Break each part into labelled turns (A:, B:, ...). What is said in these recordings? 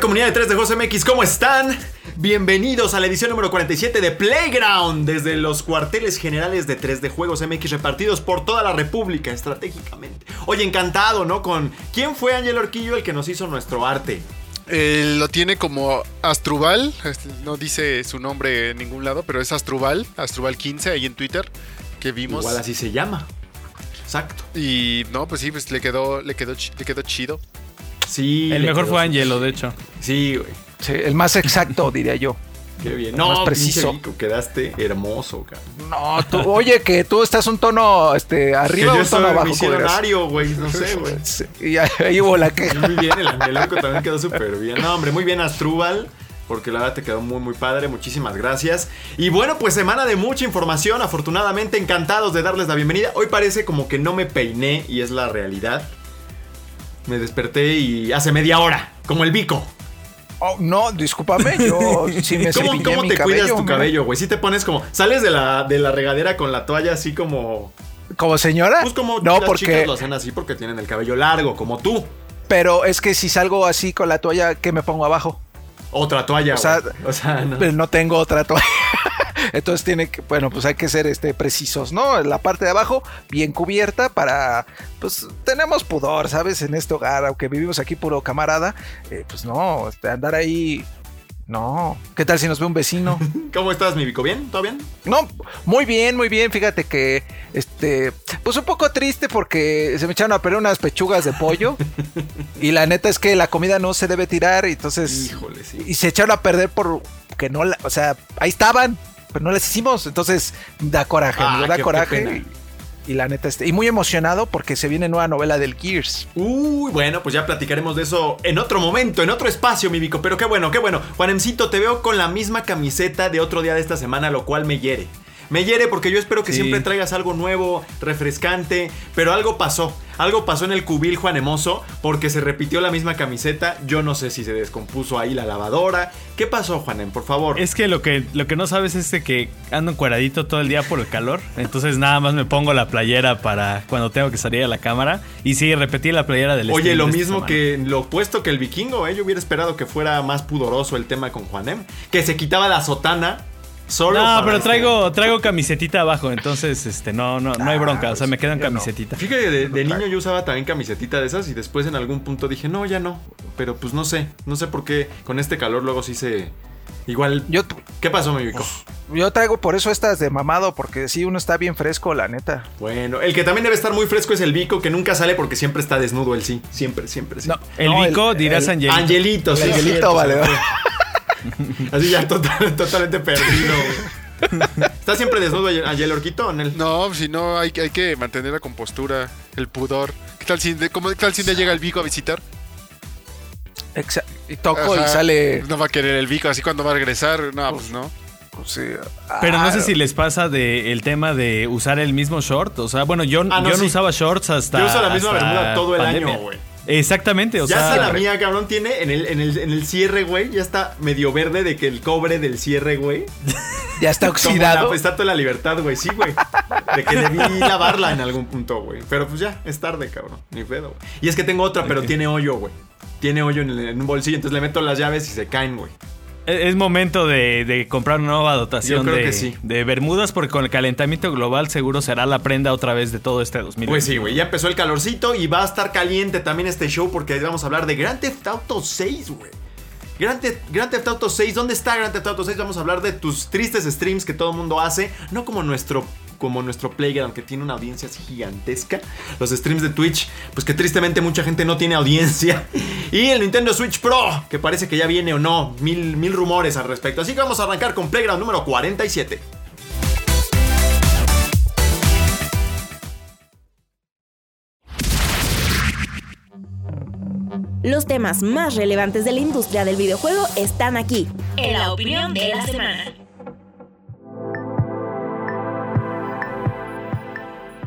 A: Comunidad de 3 de Juegos MX, ¿cómo están? Bienvenidos a la edición número 47 de Playground desde los cuarteles generales de 3 de Juegos MX repartidos por toda la República estratégicamente. Oye, encantado, ¿no? Con quién fue Ángel Orquillo el que nos hizo nuestro arte.
B: Eh, lo tiene como Astrubal, no dice su nombre en ningún lado, pero es Astrubal, Astrubal 15 ahí en Twitter que vimos.
A: Igual así se llama. Exacto.
B: Y no, pues sí, pues le quedó, le quedó, le quedó chido.
A: Sí.
C: El mejor fue Angelo, de hecho.
A: Sí, güey.
D: Sí, el más exacto, diría yo.
A: Qué bien.
D: Más
A: No,
D: preciso.
A: preciso. Quedaste hermoso, cabrón.
D: No, tú, oye, que tú estás un tono este, arriba o un tono
A: soy
D: abajo.
A: misionario, güey. No sé, güey.
D: Sí, y ahí, ahí hubo la queja.
A: Muy bien, el Angeloco también quedó súper bien. No, hombre, muy bien Astrubal. Porque la verdad te quedó muy, muy padre. Muchísimas gracias. Y bueno, pues semana de mucha información. Afortunadamente, encantados de darles la bienvenida. Hoy parece como que no me peiné y es la realidad. Me desperté y hace media hora, como el bico.
D: Oh, no, discúlpame, yo sí me
A: ¿Cómo, cómo
D: mi
A: te
D: cabello,
A: cuidas tu cabello, güey? Si te pones como. Sales de la, de la regadera con la toalla así como.
D: ¿Como señora?
A: Pues como
D: no,
A: las
D: porque.
A: chicas lo hacen así porque tienen el cabello largo, como tú.
D: Pero es que si salgo así con la toalla, ¿qué me pongo abajo?
A: Otra toalla,
D: O sea.
A: O sea, no.
D: Pero no tengo otra toalla. Entonces tiene que, bueno, pues hay que ser este, precisos, ¿no? La parte de abajo bien cubierta para, pues tenemos pudor, ¿sabes? En este hogar, aunque vivimos aquí puro camarada, eh, pues no, este, andar ahí, no. ¿Qué tal si nos ve un vecino?
A: ¿Cómo estás, mi bico? ¿Bien? ¿Todo bien?
D: No, muy bien, muy bien. Fíjate que, este, pues un poco triste porque se me echaron a perder unas pechugas de pollo y la neta es que la comida no se debe tirar, y entonces
A: Híjole, sí.
D: y se echaron a perder por que no la, o sea, ahí estaban, pero no las hicimos, entonces da coraje,
A: Ah,
D: da
A: qué-
D: coraje. Y, la neta este, y muy emocionado porque se viene nueva novela del Gears.
A: Uy, bueno, pues ya platicaremos de eso en otro momento, en otro espacio, mi bico. Pero qué bueno, qué bueno. Juanemcito, te veo con la misma camiseta de otro día de esta semana, lo cual me hiere. Me hiere porque yo espero que
C: Sí.
A: siempre traigas algo nuevo, refrescante, pero algo pasó. Algo pasó en el cubil Juanemoso porque se repitió la misma camiseta. Yo no sé si se descompuso ahí la lavadora. ¿Qué pasó, Juanem? Por favor.
C: Es que lo que lo que no sabes es de que ando encueradito todo el día por el calor. Entonces nada más me pongo la playera para cuando tengo que salir a la cámara. Y sí, repetí la playera del
A: Oye, lo mismo que lo opuesto que el vikingo, ¿eh? Yo hubiera esperado que fuera más pudoroso el tema con Juanem. Que se quitaba la sotana solo.
C: No, pero
A: este-
C: traigo, traigo camisetita abajo, entonces este no, no, no hay bronca, o sea, me quedo en
D: yo no.
C: camisetita.
A: Fíjate, que de, de niño yo usaba también camisetita de esas y después en algún punto dije, no, ya no. Pero pues no sé, no sé por qué con este calor luego sí se... Igual...
D: Yo,
A: ¿Qué pasó, mi bico?
D: yo traigo por eso estas de mamado, porque sí, uno está bien fresco, la neta.
A: Bueno, el que también debe estar muy fresco es el bico, que nunca sale porque siempre está desnudo él sí. Siempre, siempre, sí.
D: No,
C: El
D: no,
C: Vico
D: el-
C: dirás
D: el-
C: Angelito.
A: Angelito, sí.
D: Angelito,
A: me
D: vale.
A: Así ya total- totalmente perdido. ¿Está siempre desnudo Angel Orquito? en el-
B: No, si no, hay, hay que mantener la compostura, el pudor. ¿Qué tal si, cómo, qué tal si llega el Vico a visitar?
D: exa- y toco
B: Ajá,
D: y sale.
B: No va a querer el Vico, así cuando va a regresar, no, pues no.
D: pues, sí,
C: Pero no
D: ah,
C: sé si les pasa de el tema de usar el mismo short, o sea, bueno, yo,
A: Ah, no,
C: yo no usaba shorts hasta
A: Yo uso la misma bermuda todo el
C: pandemia.
A: año, güey.
C: Exactamente, o
A: ya
C: sea,
A: está la mía, cabrón, tiene en el, en, el, en el cierre, güey, ya está medio verde de que el cobre del cierre, güey.
D: Ya está
A: Como
D: oxidado.
A: la estatua de la libertad, güey, sí, güey. De que debí lavarla en algún punto, güey. Pero pues ya, es tarde, cabrón. Ni pedo, güey. Y es que tengo otra, pero tiene hoyo, güey. Tiene hoyo en, el- en un bolsillo, entonces le meto las llaves y se caen, güey.
C: Es momento de, de comprar una nueva dotación
A: Yo creo
C: de,
A: que sí.
C: de bermudas porque con el calentamiento global seguro será la prenda otra vez de todo este 2020.
A: Pues sí, güey, ya empezó el calorcito y va a estar caliente también este show porque vamos a hablar de Grand Theft Auto 6, güey. Grand Grand Theft Auto 6, ¿dónde está Grand Theft Auto 6? Vamos a hablar de tus tristes streams que todo el mundo hace, no como nuestro como nuestro Playground que tiene una audiencia gigantesca. Los streams de Twitch, pues que tristemente mucha gente no tiene audiencia. Y el Nintendo Switch Pro, que parece que ya viene o no, mil, mil rumores al respecto. Así que vamos a arrancar con Playground número 47.
E: Los temas más relevantes de la industria del videojuego están aquí.
F: En la opinión de la semana.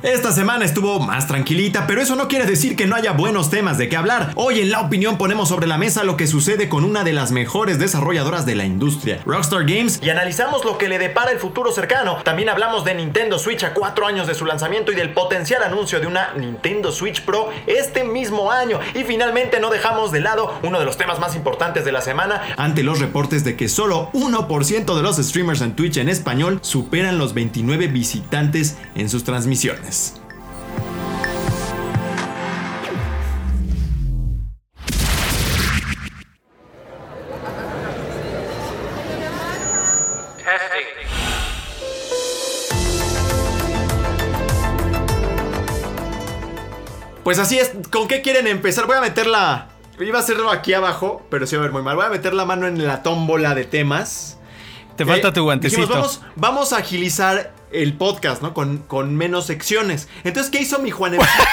A: Esta semana estuvo más tranquilita, pero eso no quiere decir que no haya buenos temas de qué hablar. Hoy en La Opinión ponemos sobre la mesa lo que sucede con una de las mejores desarrolladoras de la industria, Rockstar Games, y analizamos lo que le depara el futuro cercano. También hablamos de Nintendo Switch a cuatro años de su lanzamiento y del potencial anuncio de una Nintendo Switch Pro este mismo año. Y finalmente no dejamos de lado uno de los temas más importantes de la semana ante los reportes de que solo 1% de los streamers en Twitch en español superan los 29 visitantes en sus transmisiones. Pues así es, ¿con qué quieren empezar? Voy a meterla. Iba a hacerlo aquí abajo, pero se va a ver muy mal. Voy a meter la mano en la tómbola de temas.
C: Te falta tu guantecito.
A: dijimos, vamos, vamos a agilizar el podcast, ¿no? Con, con menos secciones. Entonces, ¿qué hizo mi Juanemcito?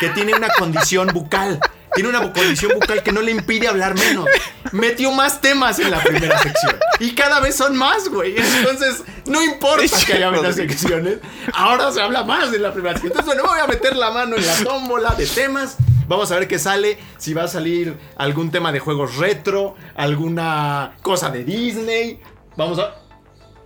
A: que tiene una condición bucal. Tiene una condición bucal que no le impide hablar menos. Metió más temas en la primera sección. Y cada vez son más, güey. Entonces, no importa que haya menos secciones. Ahora se habla más en la primera sección. Entonces, bueno, voy a meter la mano en la tómbola de temas. Vamos a ver qué sale. Si va a salir algún tema de juegos retro, alguna cosa de Disney. Vamos a.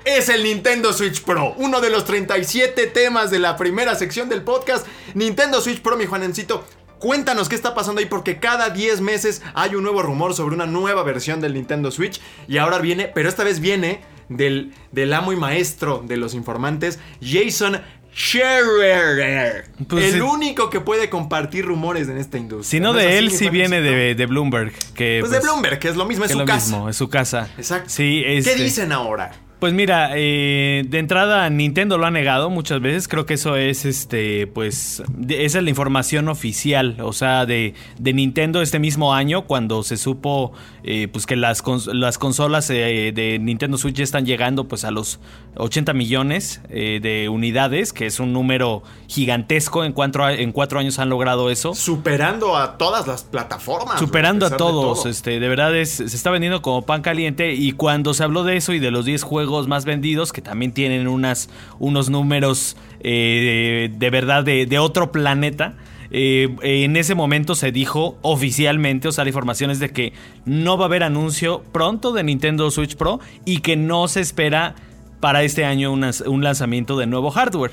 A: Es el Nintendo Switch Pro, uno de los 37 temas de la primera sección del podcast. Nintendo Switch Pro, mi Juanencito. Cuéntanos qué está pasando ahí porque cada 10 meses hay un nuevo rumor sobre una nueva versión del Nintendo Switch y ahora viene, pero esta vez viene del, del amo y maestro de los informantes, Jason Scherer.
C: Pues
A: el
C: sí.
A: único que puede compartir rumores en esta industria.
C: Si no de él, sí viene de, de Bloomberg. Que,
A: Pues, de Bloomberg, que es lo mismo, es su
C: lo
A: casa.
C: mismo, es su casa.
A: Exacto.
C: Sí,
A: ¿Qué
C: este-
A: dicen ahora?
C: Pues mira, eh, de entrada Nintendo lo ha negado muchas veces. Creo que eso es, este, pues, de- esa es la información oficial, o sea, de, de Nintendo este mismo año cuando se supo, eh, pues, que las, cons- las consolas eh, de Nintendo Switch ya están llegando, pues, a los 80 millones eh, de unidades, que es un número gigantesco. En cuatro, en cuatro años han logrado eso.
A: Superando a todas las plataformas.
C: Superando a
A: de
C: todos,
A: todo.
C: este, de verdad es, se está vendiendo como pan caliente y cuando se habló de eso y de los 10 juegos más vendidos, que también tienen unos números eh, de, verdad de, de otro planeta, eh, en ese momento se dijo oficialmente, o sea, la información es de que no va a haber anuncio pronto de Nintendo Switch Pro y que no se espera para este año un lanzamiento de nuevo hardware.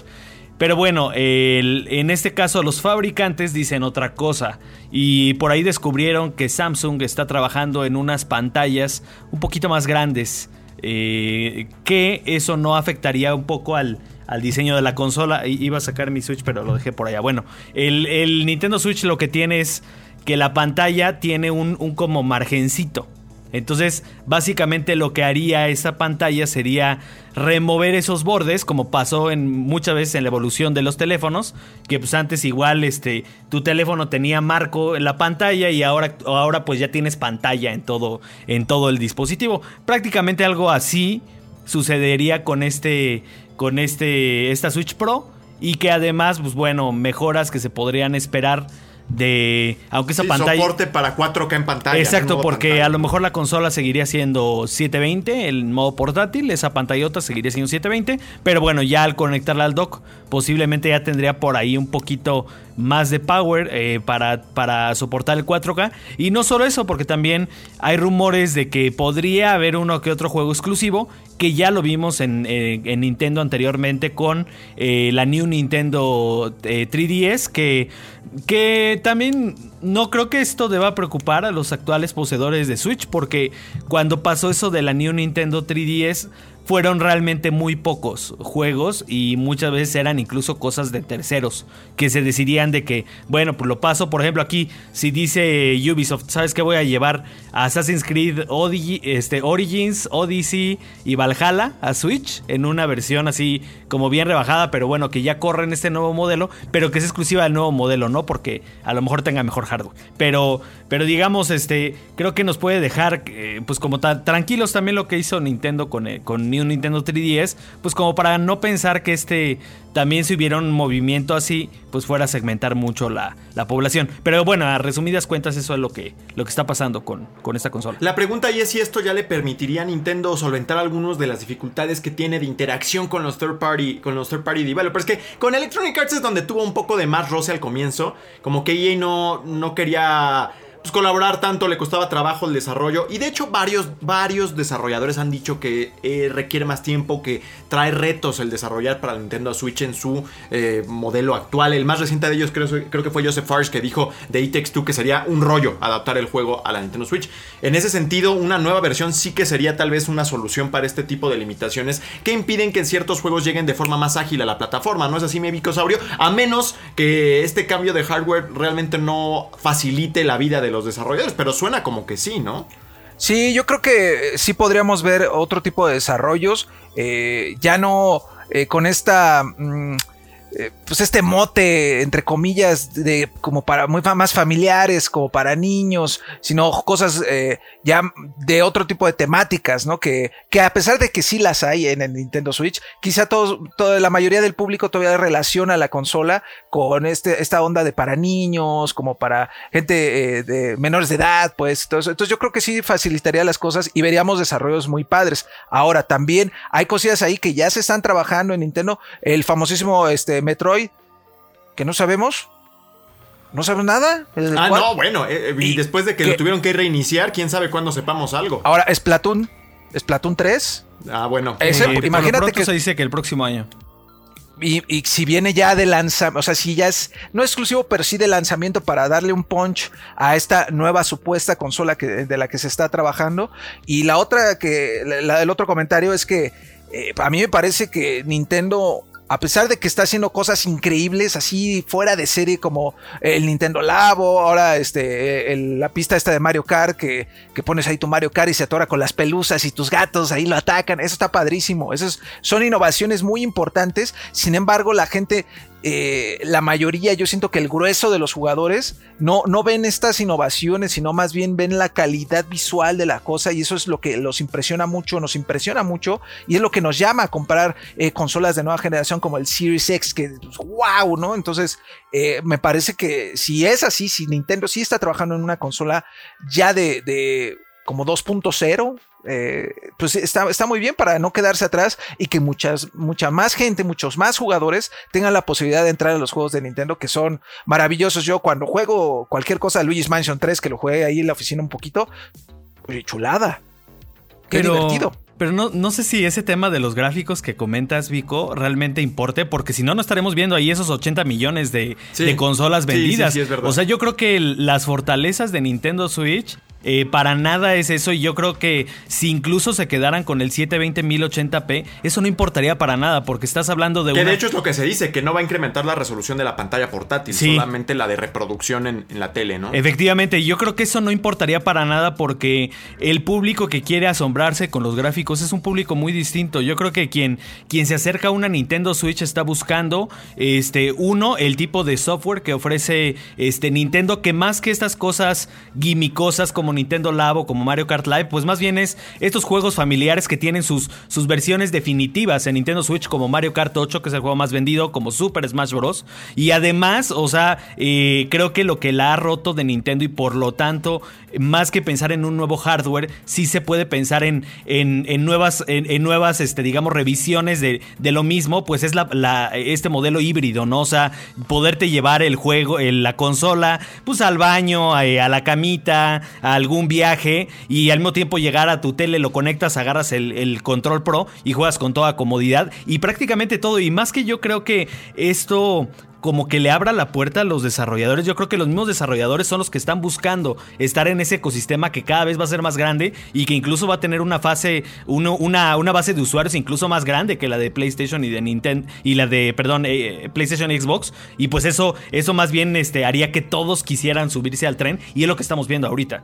C: Pero bueno, en este caso los fabricantes dicen otra cosa y por ahí descubrieron que Samsung está trabajando en unas pantallas un poquito más grandes, eh, que eso no afectaría un poco al, al diseño de la consola. Iba a sacar mi Switch pero lo dejé por allá. Bueno, el, el Nintendo Switch lo que tiene es que la pantalla tiene un, un como margencito. Entonces, básicamente lo que haría esa pantalla sería remover esos bordes, como pasó en muchas veces en la evolución de los teléfonos, que pues antes igual este tu teléfono tenía marco en la pantalla y ahora, ahora pues ya tienes pantalla en todo, en todo el dispositivo. Prácticamente algo así sucedería con este con este esta Switch Pro y que además pues bueno, mejoras que se podrían esperar de aunque esa
A: Sí,
C: pantalla
A: soporte para 4K en pantalla.
C: Exacto, porque
A: pantalla.
C: a lo mejor la consola seguiría siendo 720, el modo portátil, esa pantallota seguiría siendo 720, pero bueno, ya al conectarla al dock, posiblemente ya tendría por ahí un poquito más de power eh, para, para soportar el 4K. Y no solo eso, porque también hay rumores de que podría haber uno que otro juego exclusivo, que ya lo vimos en, eh, en Nintendo anteriormente con eh, la New Nintendo eh, 3DS, que, que también no creo que esto deba preocupar a los actuales poseedores de Switch, porque cuando pasó eso de la New Nintendo 3DS, fueron realmente muy pocos juegos y muchas veces eran incluso cosas de terceros que se decidían de que, bueno, pues lo paso, por ejemplo, aquí si dice Ubisoft, ¿sabes qué voy a llevar? A Assassin's Creed este, Origins, Odyssey y Valhalla a Switch en una versión así como bien rebajada, pero bueno, que ya corre en este nuevo modelo, pero que es exclusiva del nuevo modelo, ¿no? Porque a lo mejor tenga mejor hardware. Pero, Pero digamos, este, creo que nos puede dejar, eh, pues como ta- tranquilos también lo que hizo Nintendo con, eh, con New Nintendo 3DS, pues como para no pensar que este también si hubiera un movimiento así, pues fuera a segmentar mucho la, la población. Pero bueno, a resumidas cuentas eso es lo que, lo que está pasando con, con esta consola.
A: La pregunta ahí es si esto ya le permitiría a Nintendo solventar algunas de las dificultades que tiene de interacción con los third party, con los third party developers. Que con Electronic Arts es donde tuvo un poco de más roce al comienzo. Como que EA no, no quería pues, colaborar tanto, le costaba trabajo el desarrollo. Y de hecho, varios, varios desarrolladores han dicho que eh, requiere más tiempo, que trae retos el desarrollar para Nintendo Switch en su eh, modelo actual. El más reciente de ellos creo, creo que fue Joseph Fares que dijo de It Takes Two que sería un rollo adaptar el juego a la Nintendo Switch. En ese sentido, una nueva versión sí que sería tal vez una solución para este tipo de limitaciones que impiden que ciertos juegos lleguen de forma más ágil a la plataforma. ¿No es así, mi Bicosaurio? A menos que este cambio de hardware realmente no facilite la vida de los desarrolladores, pero suena como que sí, ¿no?
D: Sí, yo creo que sí podríamos ver otro tipo de desarrollos. eh, ya no eh, con esta. mm, eh, pues este mote, entre comillas, de como para muy más familiares, como para niños, sino cosas eh, ya de otro tipo de temáticas, ¿no? Que, que a pesar de que sí las hay en el Nintendo Switch, quizá todos, toda la mayoría del público todavía relaciona la consola con este, esta onda de para niños, como para gente eh, de menores de edad, pues. todo. Entonces yo creo que sí facilitaría las cosas y veríamos desarrollos muy padres. Ahora también hay cosillas ahí que ya se están trabajando en Nintendo. El famosísimo este, Metroid, que no sabemos. No sabemos nada.
A: Ah,
D: cual-
A: no, bueno. eh, eh, y,
D: Y
A: después de que
D: que-
A: lo tuvieron que reiniciar, quién sabe cuándo sepamos algo.
D: Ahora, Splatoon. Splatoon 3.
A: Ah, bueno.
D: Ese,
C: por lo
D: imagínate que
C: se dice que el próximo año.
D: Y, y si viene ya de lanzamiento, o sea, si ya es no exclusivo, pero sí de lanzamiento para darle un punch a esta nueva supuesta consola que, de la que se está trabajando. Y la otra que, la, el otro comentario es que eh, a mí me parece que Nintendo, a pesar de que está haciendo cosas increíbles, así fuera de serie como el Nintendo Labo, ahora este, el- la pista esta de Mario Kart, que, que pones ahí tu Mario Kart y se atora con las pelusas y tus gatos ahí lo atacan, eso está padrísimo, eso es- son innovaciones muy importantes, sin embargo la gente... eh, la mayoría, yo siento que el grueso de los jugadores no, no ven estas innovaciones, sino más bien ven la calidad visual de la cosa y eso es lo que los impresiona mucho, nos impresiona mucho y es lo que nos llama a comprar eh, consolas de nueva generación como el Series X, que wow, ¿no? Entonces, eh, me parece que si es así, si Nintendo sí está trabajando en una consola ya de, de como 2.0, eh, pues está, está muy bien para no quedarse atrás y que muchas, mucha más gente, muchos más jugadores tengan la posibilidad de entrar a los juegos de Nintendo que son maravillosos. Yo cuando juego cualquier cosa, Luigi's Mansion 3, que lo jugué ahí en la oficina un poquito, oye, chulada. Qué
C: pero,
D: divertido.
C: Pero no, no sé si ese tema de los gráficos que comentas, Vico, realmente importe, porque si no, no estaremos viendo ahí esos 80 millones de,
A: Sí.
C: de consolas
A: Sí, sí,
C: vendidas.
A: sí, es verdad.
C: o sea, yo creo que las fortalezas de Nintendo Switch. Eh, para nada es eso y yo creo que si incluso se quedaran con el 720 1080p, eso no importaría para nada porque estás hablando de
A: Que
C: una...
A: de hecho es lo que se dice, que no va a incrementar la resolución de la pantalla portátil,
C: Sí.
A: solamente la de reproducción en, en la tele, ¿no?
C: Efectivamente, yo creo que eso no importaría para nada porque el público que quiere asombrarse con los gráficos es un público muy distinto. Yo creo que quien, quien se acerca a una Nintendo Switch está buscando, este, uno, el tipo de software que ofrece este, Nintendo, que más que estas cosas gimmicosas como Nintendo Labo, como Mario Kart Live, pues más bien es estos juegos familiares que tienen sus, sus versiones definitivas en Nintendo Switch, como Mario Kart 8, que es el juego más vendido, como Super Smash Bros. Y además, o sea, eh, creo que lo que la ha roto de Nintendo y por lo tanto, más que pensar en un nuevo hardware, sí se puede pensar en, en, en nuevas, en, nuevas, este, digamos, revisiones de, de lo mismo, pues es la, este modelo híbrido, ¿no? O sea, poderte llevar el juego, la consola, pues al baño, eh, a la camita, a algún viaje y al mismo tiempo llegar a tu tele, lo conectas, agarras el, control pro y juegas con toda comodidad y prácticamente todo. Y más que yo creo que esto como que le abra la puerta a los desarrolladores. Yo creo que los mismos desarrolladores son los que están buscando estar en ese ecosistema que cada vez va a ser más grande y que incluso va a tener una fase, uno- una, una base de usuarios incluso más grande que la de PlayStation y de Nintendo y la de, perdón, eh, PlayStation y Xbox. Y pues eso, eso más bien este, haría que todos quisieran subirse al tren y es lo que estamos viendo ahorita.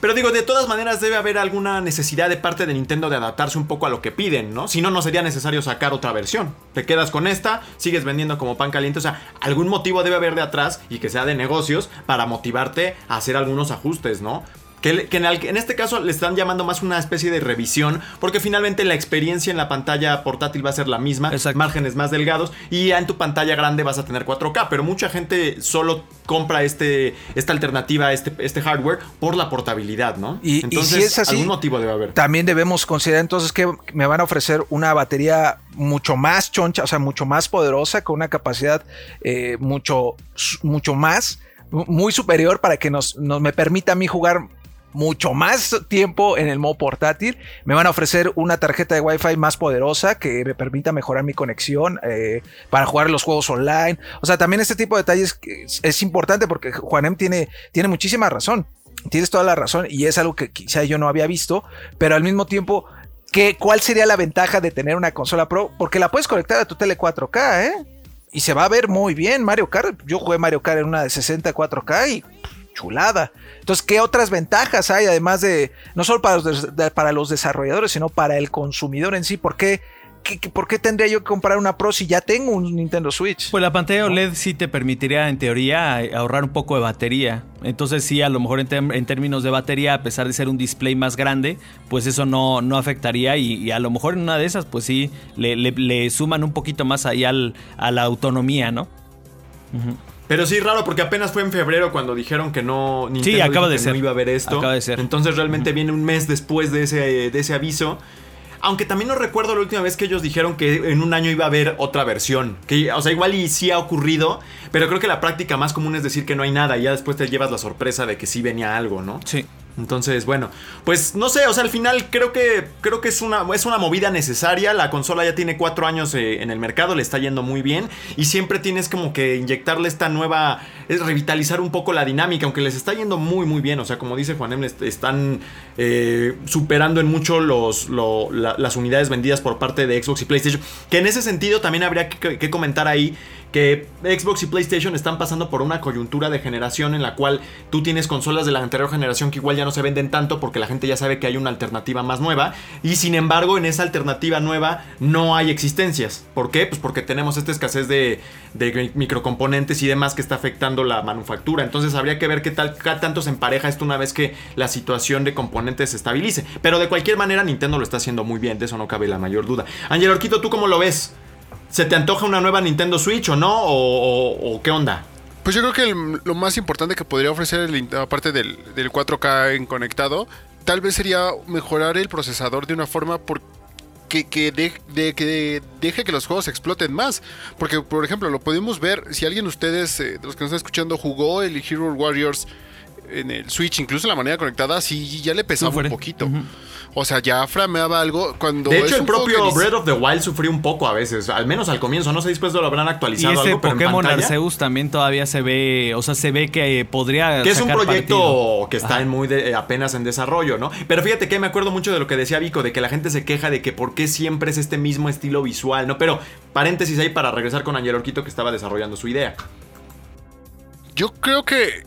A: Pero digo, de todas maneras debe haber alguna necesidad de parte de Nintendo de adaptarse un poco a lo que piden, ¿no? Si no, no sería necesario sacar otra versión. Te quedas con esta, sigues vendiendo como pan caliente. O sea, algún motivo debe haber de atrás y que sea de negocios para motivarte a hacer algunos ajustes, ¿no? Que, que en, el- en este caso le están llamando más una especie de revisión, porque finalmente la experiencia en la pantalla portátil va a ser la misma,
C: Exacto.
A: márgenes más delgados, y ya en tu pantalla grande vas a tener 4K, pero mucha gente solo compra este, esta alternativa, este, este hardware, por la portabilidad, ¿no?
D: Y- y
A: Entonces,
D: si es así,
A: algún motivo debe haber.
D: También debemos considerar entonces que me van a ofrecer una batería mucho más choncha, o sea, mucho más poderosa, con una capacidad eh, mucho, mucho más, muy superior para que nos, nos me permita a mí jugar mucho más tiempo en el modo portátil. Me van a ofrecer una tarjeta de Wi-Fi más poderosa que me permita mejorar mi conexión eh, para jugar los juegos online. O sea, también este tipo de detalles es, importante porque Juanem tiene, tiene muchísima razón. Tienes toda la razón y es algo que quizá yo no había visto, pero al mismo tiempo, ¿qué, ¿cuál sería la ventaja de tener una consola Pro? Porque la puedes conectar a tu tele 4K, ¿eh? Y se va a ver muy bien Mario Kart. Yo jugué Mario Kart en una de 60 4K y chulada. Entonces, ¿qué otras ventajas hay además de, no solo para los, des- de- para los desarrolladores, sino para el consumidor en sí? ¿Por qué, ¿Por qué tendría yo que comprar una Pro si ya tengo un Nintendo Switch?
C: Pues la pantalla OLED sí te permitiría, en teoría, ahorrar un poco de batería. Entonces sí, a lo mejor en, términos de batería, a pesar de ser un display más grande, pues eso no, no afectaría y, y a lo mejor en una de esas, pues sí, le, le- le suman un poquito más ahí al, a la autonomía, ¿no?
A: Pero sí, raro, porque apenas fue en febrero cuando dijeron que no. Nintendo
C: acaba
A: dijo
C: de ser.
A: No iba a haber esto.
C: Acaba de ser.
A: Entonces realmente viene un mes después de ese, de ese aviso. Aunque también no recuerdo la última vez que ellos dijeron que en un año iba a haber otra versión. Que, o sea, igual y sí ha ocurrido, pero creo que la práctica más común es decir que no hay nada y ya después te llevas la sorpresa de que sí venía algo, ¿no?
C: Sí.
A: Entonces, bueno, pues no sé, o sea, al final creo que creo que es una, es una movida necesaria. La consola ya tiene cuatro años eh, en el mercado, le está yendo muy bien. Y siempre tienes como que inyectarle esta nueva. Es revitalizar un poco la dinámica, aunque les está yendo muy, muy bien. O sea, como dice Juanem, est- están eh, superando en mucho los, lo- la- las unidades vendidas por parte de Xbox y PlayStation. Que en ese sentido también habría que comentar ahí que Xbox y PlayStation están pasando por una coyuntura de generación en la cual tú tienes consolas de la anterior generación que igual ya no se venden tanto porque la gente ya sabe que hay una alternativa más nueva y sin embargo en esa alternativa nueva no hay existencias. ¿Por qué? Pues porque tenemos esta escasez de, microcomponentes y demás que está afectando la manufactura. Entonces habría que ver qué tal qué tanto se empareja esto una vez que la situación de componentes se estabilice. Pero de cualquier manera Nintendo lo está haciendo muy bien, de eso no cabe la mayor duda. Ángel Orquito, ¿tú cómo lo ves? ¿Se te antoja una nueva Nintendo Switch o no? ¿O, qué onda?
B: Pues yo creo que lo más importante que podría ofrecer, aparte del, del 4K en conectado, tal vez sería mejorar el procesador de una forma que deje que los juegos exploten más. Porque, por ejemplo, lo podemos ver, si alguien de ustedes, eh, de los que nos están escuchando, jugó el Hero Warriors en el Switch, incluso la manera conectada, sí, ya le pesaba un poquito. O sea, ya frameaba algo cuando...
A: De
B: es
A: hecho, el propio Breath of the Wild sufrió un poco a veces, al menos al comienzo. No sé después lo habrán
C: Y
A: actualizado
C: este
A: algo, pero en
C: Pokémon
A: pantalla,
C: Arceus también todavía se ve, o sea, se ve que podría
A: Que es un proyecto
C: partido.
A: que está en muy de- eh, apenas en desarrollo, ¿no? Pero fíjate que me acuerdo mucho de lo que decía Vico, de que la gente se queja de que por qué siempre es este mismo estilo visual, ¿no? Pero paréntesis ahí para regresar con Angel Orquito que estaba desarrollando su idea.
B: Yo creo que,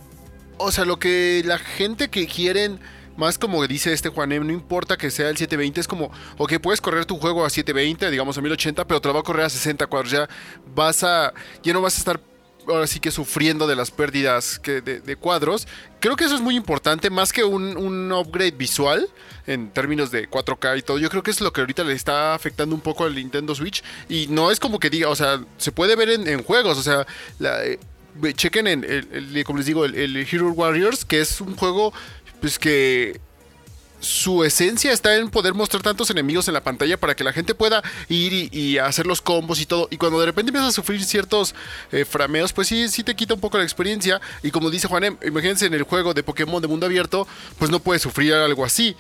B: o sea, lo que la gente que quieren, más como dice este Juanem, no importa que sea el 720, es como, ok, puedes correr tu juego a 720, digamos a 1080, pero te lo va a correr a 60 cuadros, ya vas a, ya no vas a estar ahora sí que sufriendo de las pérdidas de, cuadros. Creo que eso es muy importante, más que un, upgrade visual en términos de 4K y todo. Yo creo que es lo que ahorita le está afectando un poco al Nintendo Switch. Y no es como que diga, o sea, se puede ver en, en juegos, o sea, la, eh, chequen en, el, como les digo, el, Hero Warriors, que es un juego pues que su esencia está en poder mostrar tantos enemigos en la pantalla para que la gente pueda ir y, y hacer los combos y todo. Y cuando de repente empiezas a sufrir ciertos eh, frameos, pues sí, sí te quita un poco la experiencia. Y como dice Juanem, imagínense en el juego de Pokémon de mundo abierto, pues no puedes sufrir algo así.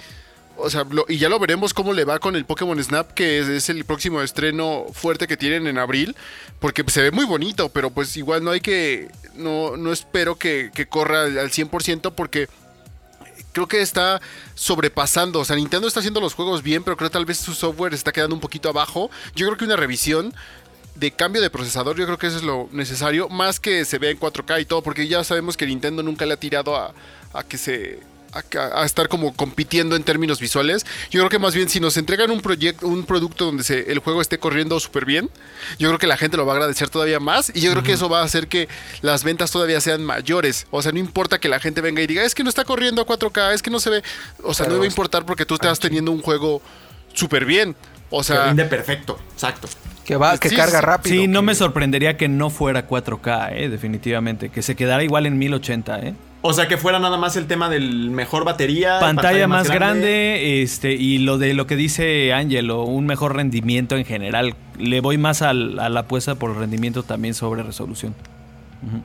B: O sea, y ya lo veremos cómo le va con el Pokémon Snap, que es, el próximo estreno fuerte que tienen en abril, porque pues, se ve muy bonito, pero pues igual no hay que, no, no espero que, corra al 100% porque creo que está sobrepasando. O sea, Nintendo está haciendo los juegos bien, pero creo que tal vez su software está quedando un poquito abajo. Yo creo que una revisión de cambio de procesador, yo creo que eso es lo necesario, más que se vea en 4K y todo, porque ya sabemos que Nintendo nunca le ha tirado a, a que se a, a estar como compitiendo en términos visuales. Yo creo que más bien si nos entregan un proyecto, un producto donde se, el juego esté corriendo súper bien, yo creo que la gente lo va a agradecer todavía más y yo creo que eso va a hacer que las ventas todavía sean mayores. O sea, no importa que la gente venga y diga, es que no está corriendo a 4K, es que no se ve. O sea, no va a importar porque tú estás teniendo un juego súper bien. O
A: Que
B: sea,
A: rinde perfecto, exacto.
D: Que va, que
B: Sí,
D: carga rápido.
C: Sí, no
D: que-
C: me sorprendería que no fuera 4K, eh, definitivamente. Que se quedara igual en 1080, ¿eh?
A: O sea, que fuera nada más el tema del mejor batería.
C: Pantalla más grande, este, y lo de lo que dice Angelo, un mejor rendimiento en general. Le voy más al- a la apuesta por rendimiento también sobre resolución.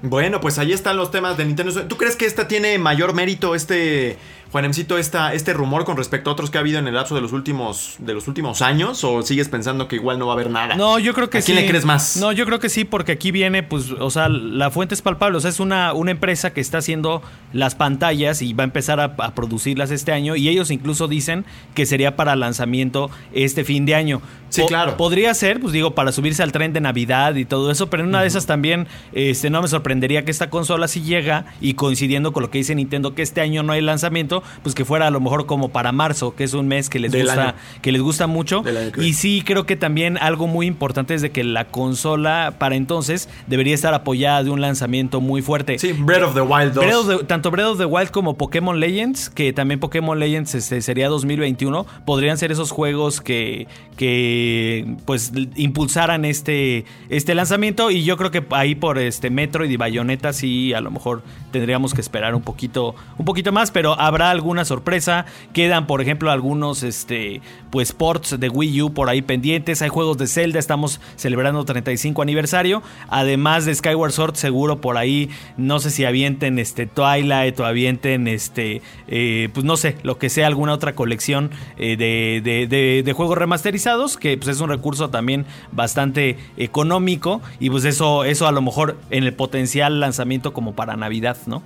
A: Bueno, pues ahí están los temas de Nintendo. ¿Tú crees que esta tiene mayor mérito, este, Juanemcito, esta, este rumor con respecto a otros que ha habido en el lapso de los últimos, de los últimos años? ¿O sigues pensando que igual no va a haber nada?
C: No, yo creo que
A: ¿A
C: sí.
A: quién le crees más?
C: No, yo creo que sí, porque aquí viene, pues, o sea, la fuente es palpable. O sea, es una, una empresa que está haciendo las pantallas y va a empezar a, a producirlas este año. Y ellos incluso dicen que sería para lanzamiento este fin de año.
A: Sí, claro.
C: Podría ser, pues digo, para subirse al tren de Navidad y todo eso, pero en una de esas también, este, no me sorprendería que esta consola si llega y coincidiendo con lo que dice Nintendo que este año no hay lanzamiento, pues que fuera a lo mejor como para marzo, que es un mes que les
A: Del
C: gusta,
A: año.
C: que les gusta mucho. Y sí, creo que también algo muy importante es de que la consola para entonces debería estar apoyada de un lanzamiento muy fuerte.
A: Sí, Breath of the Wild 2.
C: Breath of the- tanto Breath of the Wild como Pokémon Legends, que también Pokémon Legends este, sería 2021, podrían ser esos juegos que, que pues impulsaran este, este lanzamiento y yo creo que ahí por este Metroid y Bayonetta sí a lo mejor tendríamos que esperar un poquito un poquito más, pero habrá alguna sorpresa. Quedan, por ejemplo, algunos este pues ports de Wii U por ahí pendientes, hay juegos de Zelda, estamos celebrando 35 aniversario, además de Skyward Sword seguro por ahí no sé si avienten este Twilight o avienten este eh, pues no sé, lo que sea alguna otra colección eh, de, de- de- de juegos remasterizados, que pues es un recurso también bastante económico y pues eso eso a lo mejor en el potencial lanzamiento como para Navidad, ¿no?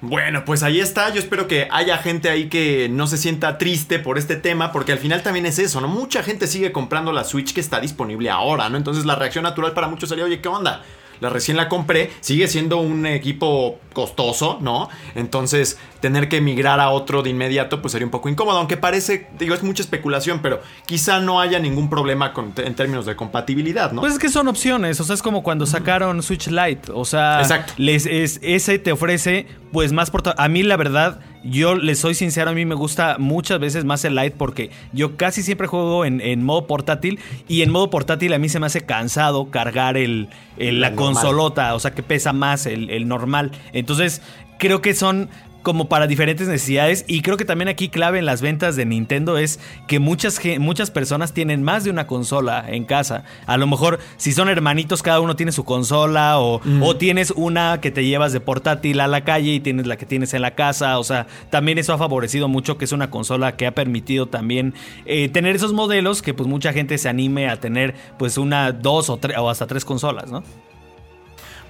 A: Bueno, pues ahí está. Yo espero que haya gente ahí que no se sienta triste por este tema, porque al final también es eso, ¿no? Mucha gente sigue comprando la Switch que está disponible ahora, ¿no? Entonces la reacción natural para muchos sería, oye, ¿qué onda? La recién la compré, sigue siendo un equipo costoso, ¿no? Entonces, tener que migrar a otro de inmediato, pues sería un poco incómodo. Aunque parece, digo, es mucha especulación, pero quizá no haya ningún problema con- en términos de compatibilidad, ¿no?
C: Pues es que son opciones, o sea, es como cuando sacaron Switch Lite, o sea,
A: Exacto.
C: les, es- ese te ofrece pues más porta A mí la verdad, yo les soy sincero, a mí me gusta muchas veces más el Lite porque yo casi siempre juego en, en modo portátil y en modo portátil a mí se me hace cansado cargar el, el- la
A: normal.
C: consolota, o sea, que pesa más el, el normal. Entonces, creo que son como para diferentes necesidades y creo que también aquí clave en las ventas de Nintendo es que muchas, muchas personas tienen más de una consola en casa. A lo mejor si son hermanitos cada uno tiene su consola o, o tienes una que te llevas de portátil a la calle y tienes la que tienes en la casa. O sea, también eso ha favorecido mucho que es una consola que ha permitido también eh, tener esos modelos que pues mucha gente se anime a tener pues una, dos o, tres o hasta tres consolas, ¿no?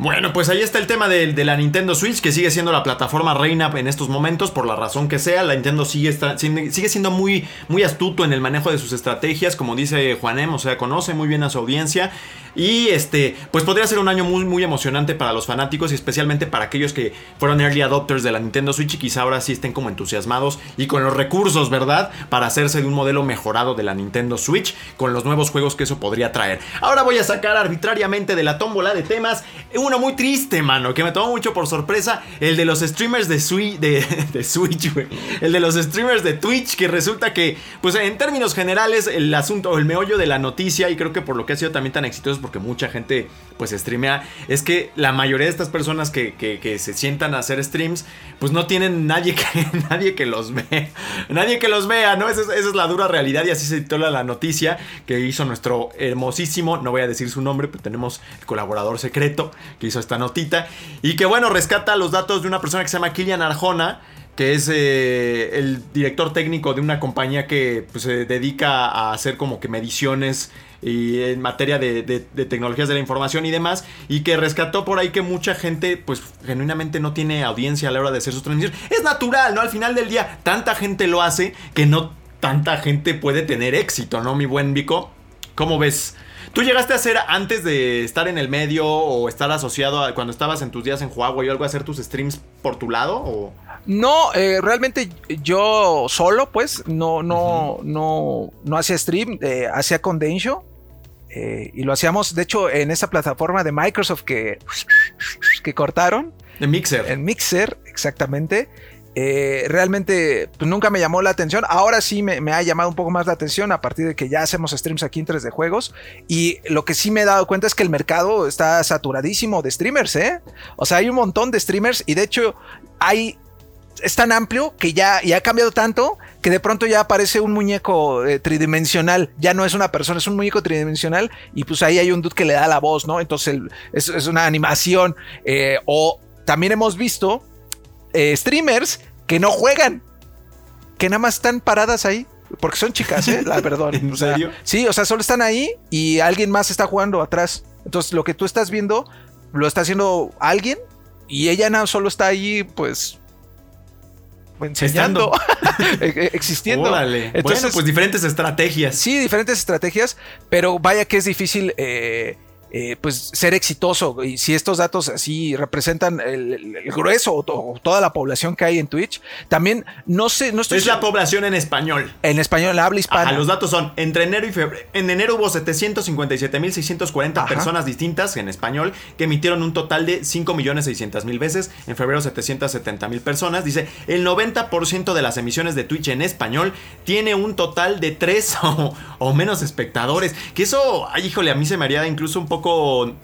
A: Bueno, pues ahí está el tema de, la Nintendo Switch, que sigue siendo la plataforma reina en estos momentos, por la razón que sea. La Nintendo sigue sigue siendo muy, muy astuto en el manejo de sus estrategias, como dice Juanem, o sea, conoce muy bien a su audiencia. Y este, pues podría ser un año muy, muy emocionante para los fanáticos y especialmente para aquellos que fueron early adopters de la Nintendo Switch y quizá ahora sí estén como entusiasmados y con los recursos, ¿verdad? Para hacerse de un modelo mejorado de la Nintendo Switch con los nuevos juegos que eso podría traer. Ahora voy a sacar arbitrariamente de la tómbola de temas uno muy triste, mano, que me tomó mucho por sorpresa, el de los streamers de, Swi- de, Switch, güey. El de los streamers de Twitch, que resulta que, pues en términos generales, el asunto, el meollo de la noticia, y creo que por lo que ha sido también tan exitoso, porque mucha gente, pues, streamea, es que la mayoría de estas personas que, que- que se sientan a hacer streams, pues no tienen nadie que, nadie que los vea, nadie que los vea, ¿no? Esa es, esa es la dura realidad, y así se titula la noticia que hizo nuestro hermosísimo, no voy a decir su nombre, pero tenemos el colaborador secreto que hizo esta notita, y que bueno, rescata los datos de una persona que se llama Kilian Arjona, que es eh, el director técnico de una compañía que pues, se dedica a hacer como que mediciones y en materia de, de- de tecnologías de la información y demás, y que rescató por ahí que mucha gente, pues genuinamente no tiene audiencia a la hora de hacer sus transmisiones. Es natural, ¿no? Al final del día, tanta gente lo hace que no tanta gente puede tener éxito, ¿no, mi buen Vico? ¿Cómo ves? ¿Tú llegaste a hacer antes de estar en el medio o estar asociado a cuando estabas en tus días en Huawei o algo a hacer tus streams por tu lado? O...
D: No, eh, realmente yo solo, pues, no, no, no, no hacía stream, eh, hacía con Densho. eh, y lo hacíamos, de hecho, en esa plataforma de Microsoft que, que cortaron,
A: De Mixer.
D: en Mixer, exactamente. Eh, realmente pues, nunca me llamó la atención. Ahora sí me, ha llamado un poco más la atención a partir de que ya hacemos streams aquí en 3 de juegos. Y lo que sí me he dado cuenta es que el mercado está saturadísimo de streamers, ¿eh? O sea, hay un montón de streamers y de hecho hay es tan amplio que ya, ya ha cambiado tanto que de pronto ya aparece un muñeco eh, tridimensional. Ya no es una persona, es un muñeco tridimensional. Y pues ahí hay un dude que le da la voz, ¿no? Entonces el- es, es una animación. eh, o también hemos visto eh, streamers que no juegan, que nada más están paradas ahí. Porque son chicas, ¿eh? La verdad.
A: ¿En
D: O sea,
A: serio?
D: Sí, o sea, solo están ahí y alguien más está jugando atrás. Entonces lo que tú estás viendo lo está haciendo alguien y ella nada solo está ahí, pues. Enseñando, eh, eh, existiendo.
A: Órale.
D: Entonces,
A: bueno, pues diferentes estrategias.
D: Sí, diferentes estrategias, pero vaya que es difícil eh, eh, pues ser exitoso. Y si estos datos así representan el, grueso o, to- o toda la población que hay en Twitch, también no sé, no estoy
A: Es la población en español.
D: en español, la habla hispana.
A: Ajá, los datos son, entre enero y febrero, en enero hubo 757.640
D: Ajá.
A: personas distintas en español que emitieron un total de 5.600.000 veces, en febrero 770.000 personas, dice, el 90% de las emisiones de Twitch en español tiene un total de 3 o, o menos espectadores, que eso, ay, híjole, a mí se me haría incluso un poco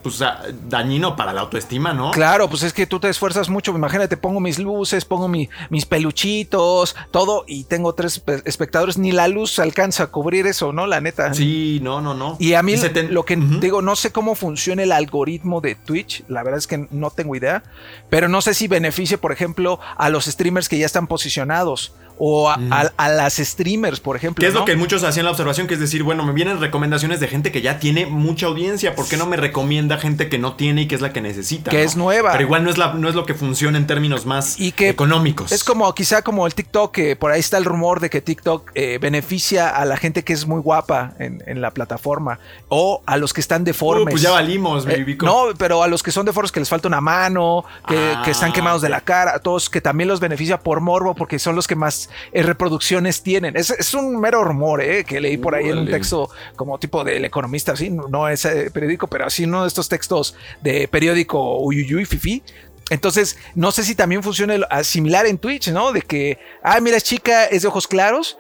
A: pues, a- dañino para la autoestima, ¿no?
D: Claro, pues es que tú te esfuerzas mucho. Imagínate, pongo mis luces, pongo mi- mis peluchitos, todo, y tengo tres pe- espectadores. Ni la luz alcanza a cubrir eso, ¿no? La neta.
A: Sí, no, no, no.
D: Y a mí lo que digo, no sé cómo funciona el algoritmo de Twitch, la verdad es que no tengo idea, pero no sé si beneficie, por ejemplo, a los streamers que ya están posicionados o a, a- a las streamers, por ejemplo.
A: Que es
D: ¿no?
A: lo que muchos hacían la observación, que es decir, bueno, me vienen recomendaciones de gente que ya tiene mucha audiencia, ¿por qué no me recomienda gente que no tiene y que es la que necesita?
D: Que
A: no?
D: es nueva.
A: Pero igual no es, la, no es lo que funciona en términos más
D: y que
A: económicos.
D: Es como quizá como el TikTok, que por ahí está el rumor de que TikTok eh, beneficia a la gente que es muy guapa en, en la plataforma o a los que están
A: Uh,
D: deformes.
A: pues ya valimos,
D: Eh, no, pero a los que son deformes que les falta una mano, que,
A: Ah,
D: que están quemados de la cara, a todos que también los beneficia por morbo porque son los que más eh, reproducciones tienen. Es, es un mero rumor eh, que leí por ahí en un texto como tipo del economista, así, no, es eh, periódico, pero así uno de estos textos de periódico Uyuyuy Fifi. Entonces, no sé si también funciona similar en Twitch, ¿no? De que, ah, mira, es chica, es de ojos claros.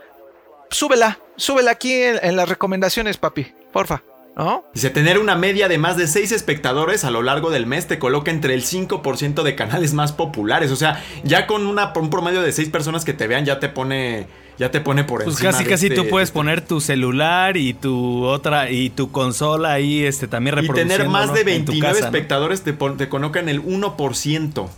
D: Súbela, súbela aquí en, en las recomendaciones, papi, porfa, ¿no?
A: Dice, tener una media de más de 6 espectadores a lo largo del mes te coloca entre el 5% de canales más populares. O sea, ya con una, un promedio de 6 personas que te vean ya te pone, ya te pone por
C: Pues
A: encima.
C: casi
A: de
C: casi
A: este-
C: tú puedes
A: de-
C: poner tu celular y tu otra y tu consola ahí este también
A: Y
C: reproduciendo
A: tener más de
C: en tu
A: 29
C: casa, ¿no?
A: espectadores te, te colocan el 1%.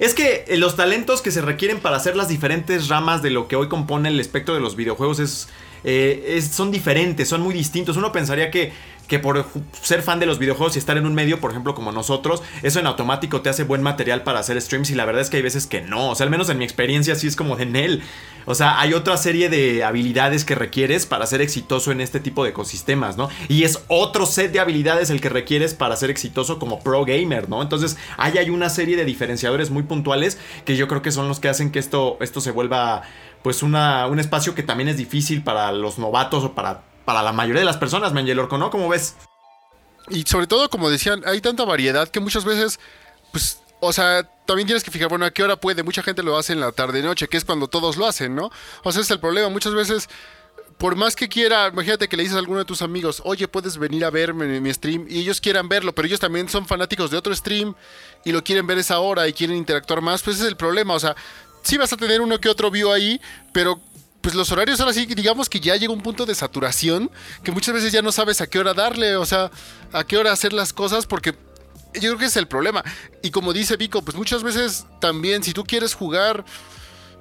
A: Es que eh, los talentos que se requieren para hacer las diferentes ramas de lo que hoy compone el espectro de los videojuegos es, eh, es- son diferentes, son muy distintos. Uno pensaría que, que por ser fan de los videojuegos y estar en un medio, por ejemplo, como nosotros, eso en automático te hace buen material para hacer streams y la verdad es que hay veces que no. O sea, al menos en mi experiencia sí es como de Nel. O sea, hay otra serie de habilidades que requieres para ser exitoso en este tipo de ecosistemas, ¿no? Y es otro set de habilidades el que requieres para ser exitoso como pro gamer, ¿no? Entonces, ahí hay una serie de diferenciadores muy puntuales que yo creo que son los que hacen que esto, esto se vuelva, pues, una, un espacio que también es difícil para los novatos o para, para la mayoría de las personas, Mangel Orco, ¿no? ¿Cómo ves?
B: Y sobre todo, como decían, hay tanta variedad que muchas veces, pues, o sea, también tienes que fijar, bueno, a qué hora puede. Mucha gente lo hace en la tarde-noche, que es cuando todos lo hacen, ¿no? O sea, es el problema. Muchas veces, por más que quiera, imagínate que le dices a alguno de tus amigos, oye, puedes venir a verme en mi stream, y ellos quieran verlo, pero ellos también son fanáticos de otro stream y lo quieren ver esa hora y quieren interactuar más, pues es el problema. O sea, sí vas a tener uno que otro view ahí, pero pues los horarios ahora sí, digamos que ya llega un punto de saturación que muchas veces ya no sabes a qué hora darle, o sea, a qué hora hacer las cosas porque yo creo que es el problema. Y como dice Vico, pues muchas veces también si tú quieres jugar,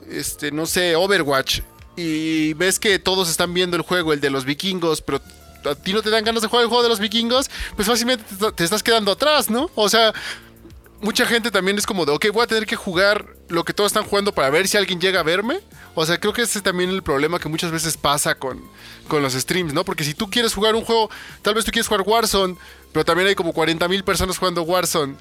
B: este, no sé, Overwatch y ves que todos están viendo el juego, el de los vikingos, pero a ti no te dan ganas de jugar el juego de los vikingos, pues fácilmente te- te estás quedando atrás, ¿no? O sea, mucha gente también es como de, ok, voy a tener que jugar lo que todos están jugando para ver si alguien llega a verme. O sea, creo que ese es también el problema que muchas veces pasa con, con los streams, ¿no? Porque si tú quieres jugar un juego, tal vez tú quieres jugar Warzone, pero también hay como 40 mil personas jugando Warzone.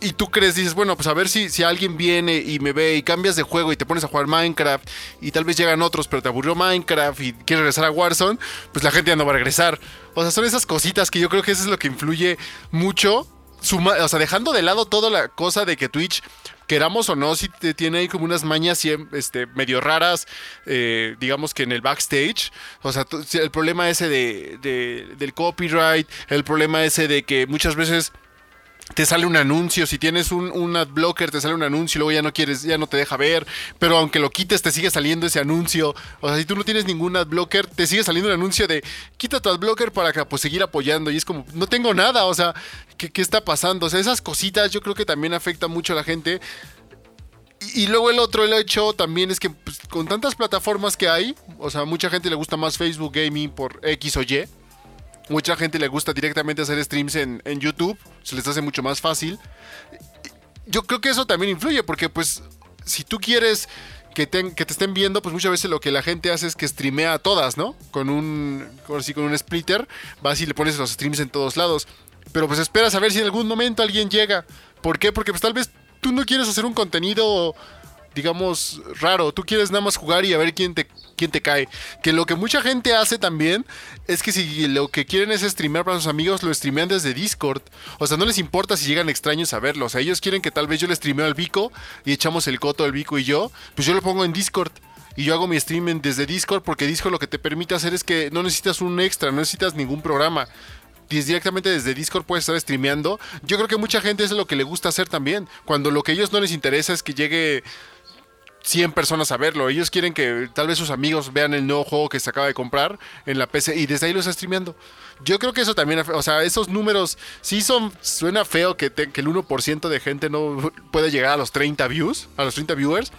B: Y tú crees, dices, bueno, pues a ver si, si alguien viene y me ve y cambias de juego y te pones a jugar Minecraft y tal vez llegan otros, pero te aburrió Minecraft y quieres regresar a Warzone, pues la gente ya no va a regresar. O sea, son esas cositas que yo creo que eso es lo que influye mucho. O sea, dejando de lado toda la cosa de que Twitch, queramos o no, si te tiene ahí como unas mañas este, medio raras, eh, digamos que en el backstage. O sea, el problema ese de- del copyright, el problema ese de que muchas veces te sale un anuncio, si tienes un, un ad blocker te sale un anuncio y luego ya no quieres, ya no te deja ver, pero aunque lo quites te sigue saliendo ese anuncio, o sea, si tú no tienes ningún ad blocker, te sigue saliendo un anuncio de quita tu ad blocker para que, pues, seguir apoyando y es como, no tengo nada, o sea, ¿qué, qué está pasando? O sea, esas cositas yo creo que también afectan mucho a la gente. Y, y luego el otro el hecho también es que pues, con tantas plataformas que hay, o sea, mucha gente le gusta más Facebook Gaming por X o Y. Mucha gente le gusta directamente hacer streams en, en YouTube, se les hace mucho más fácil. Yo creo que eso también influye, porque pues si tú quieres que te, que te estén viendo, pues muchas veces lo que la gente hace es que streamea a todas, ¿no? Con un, ahora sí, con un splitter, vas y le pones los streams en todos lados. Pero pues esperas a ver si en algún momento alguien llega. ¿Por qué? Porque pues tal vez tú no quieres hacer un contenido digamos, raro. Tú quieres nada más jugar y a ver quién te, quién te cae. Que lo que mucha gente hace también es que si lo que quieren es streamear para sus amigos, lo streamean desde Discord. O sea, no les importa si llegan extraños a verlo. O sea, ellos quieren que tal vez yo le streameo al Vico y echamos el coto al Vico y yo. Pues yo lo pongo en Discord. Y yo hago mi streaming desde Discord porque Discord lo que te permite hacer es que no necesitas un extra, no necesitas ningún programa directamente desde Discord puedes estar streameando. Yo creo que mucha gente es lo que le gusta hacer también. Cuando lo que a ellos no les interesa es que llegue 100 personas a verlo. Ellos quieren que tal vez sus amigos vean el nuevo juego que se acaba de comprar en la PC y desde ahí lo está streameando. Yo creo que eso también, o sea, esos números sí son, suena feo que, te- que el 1% de gente no puede llegar a los 30 views, a los 30 viewers.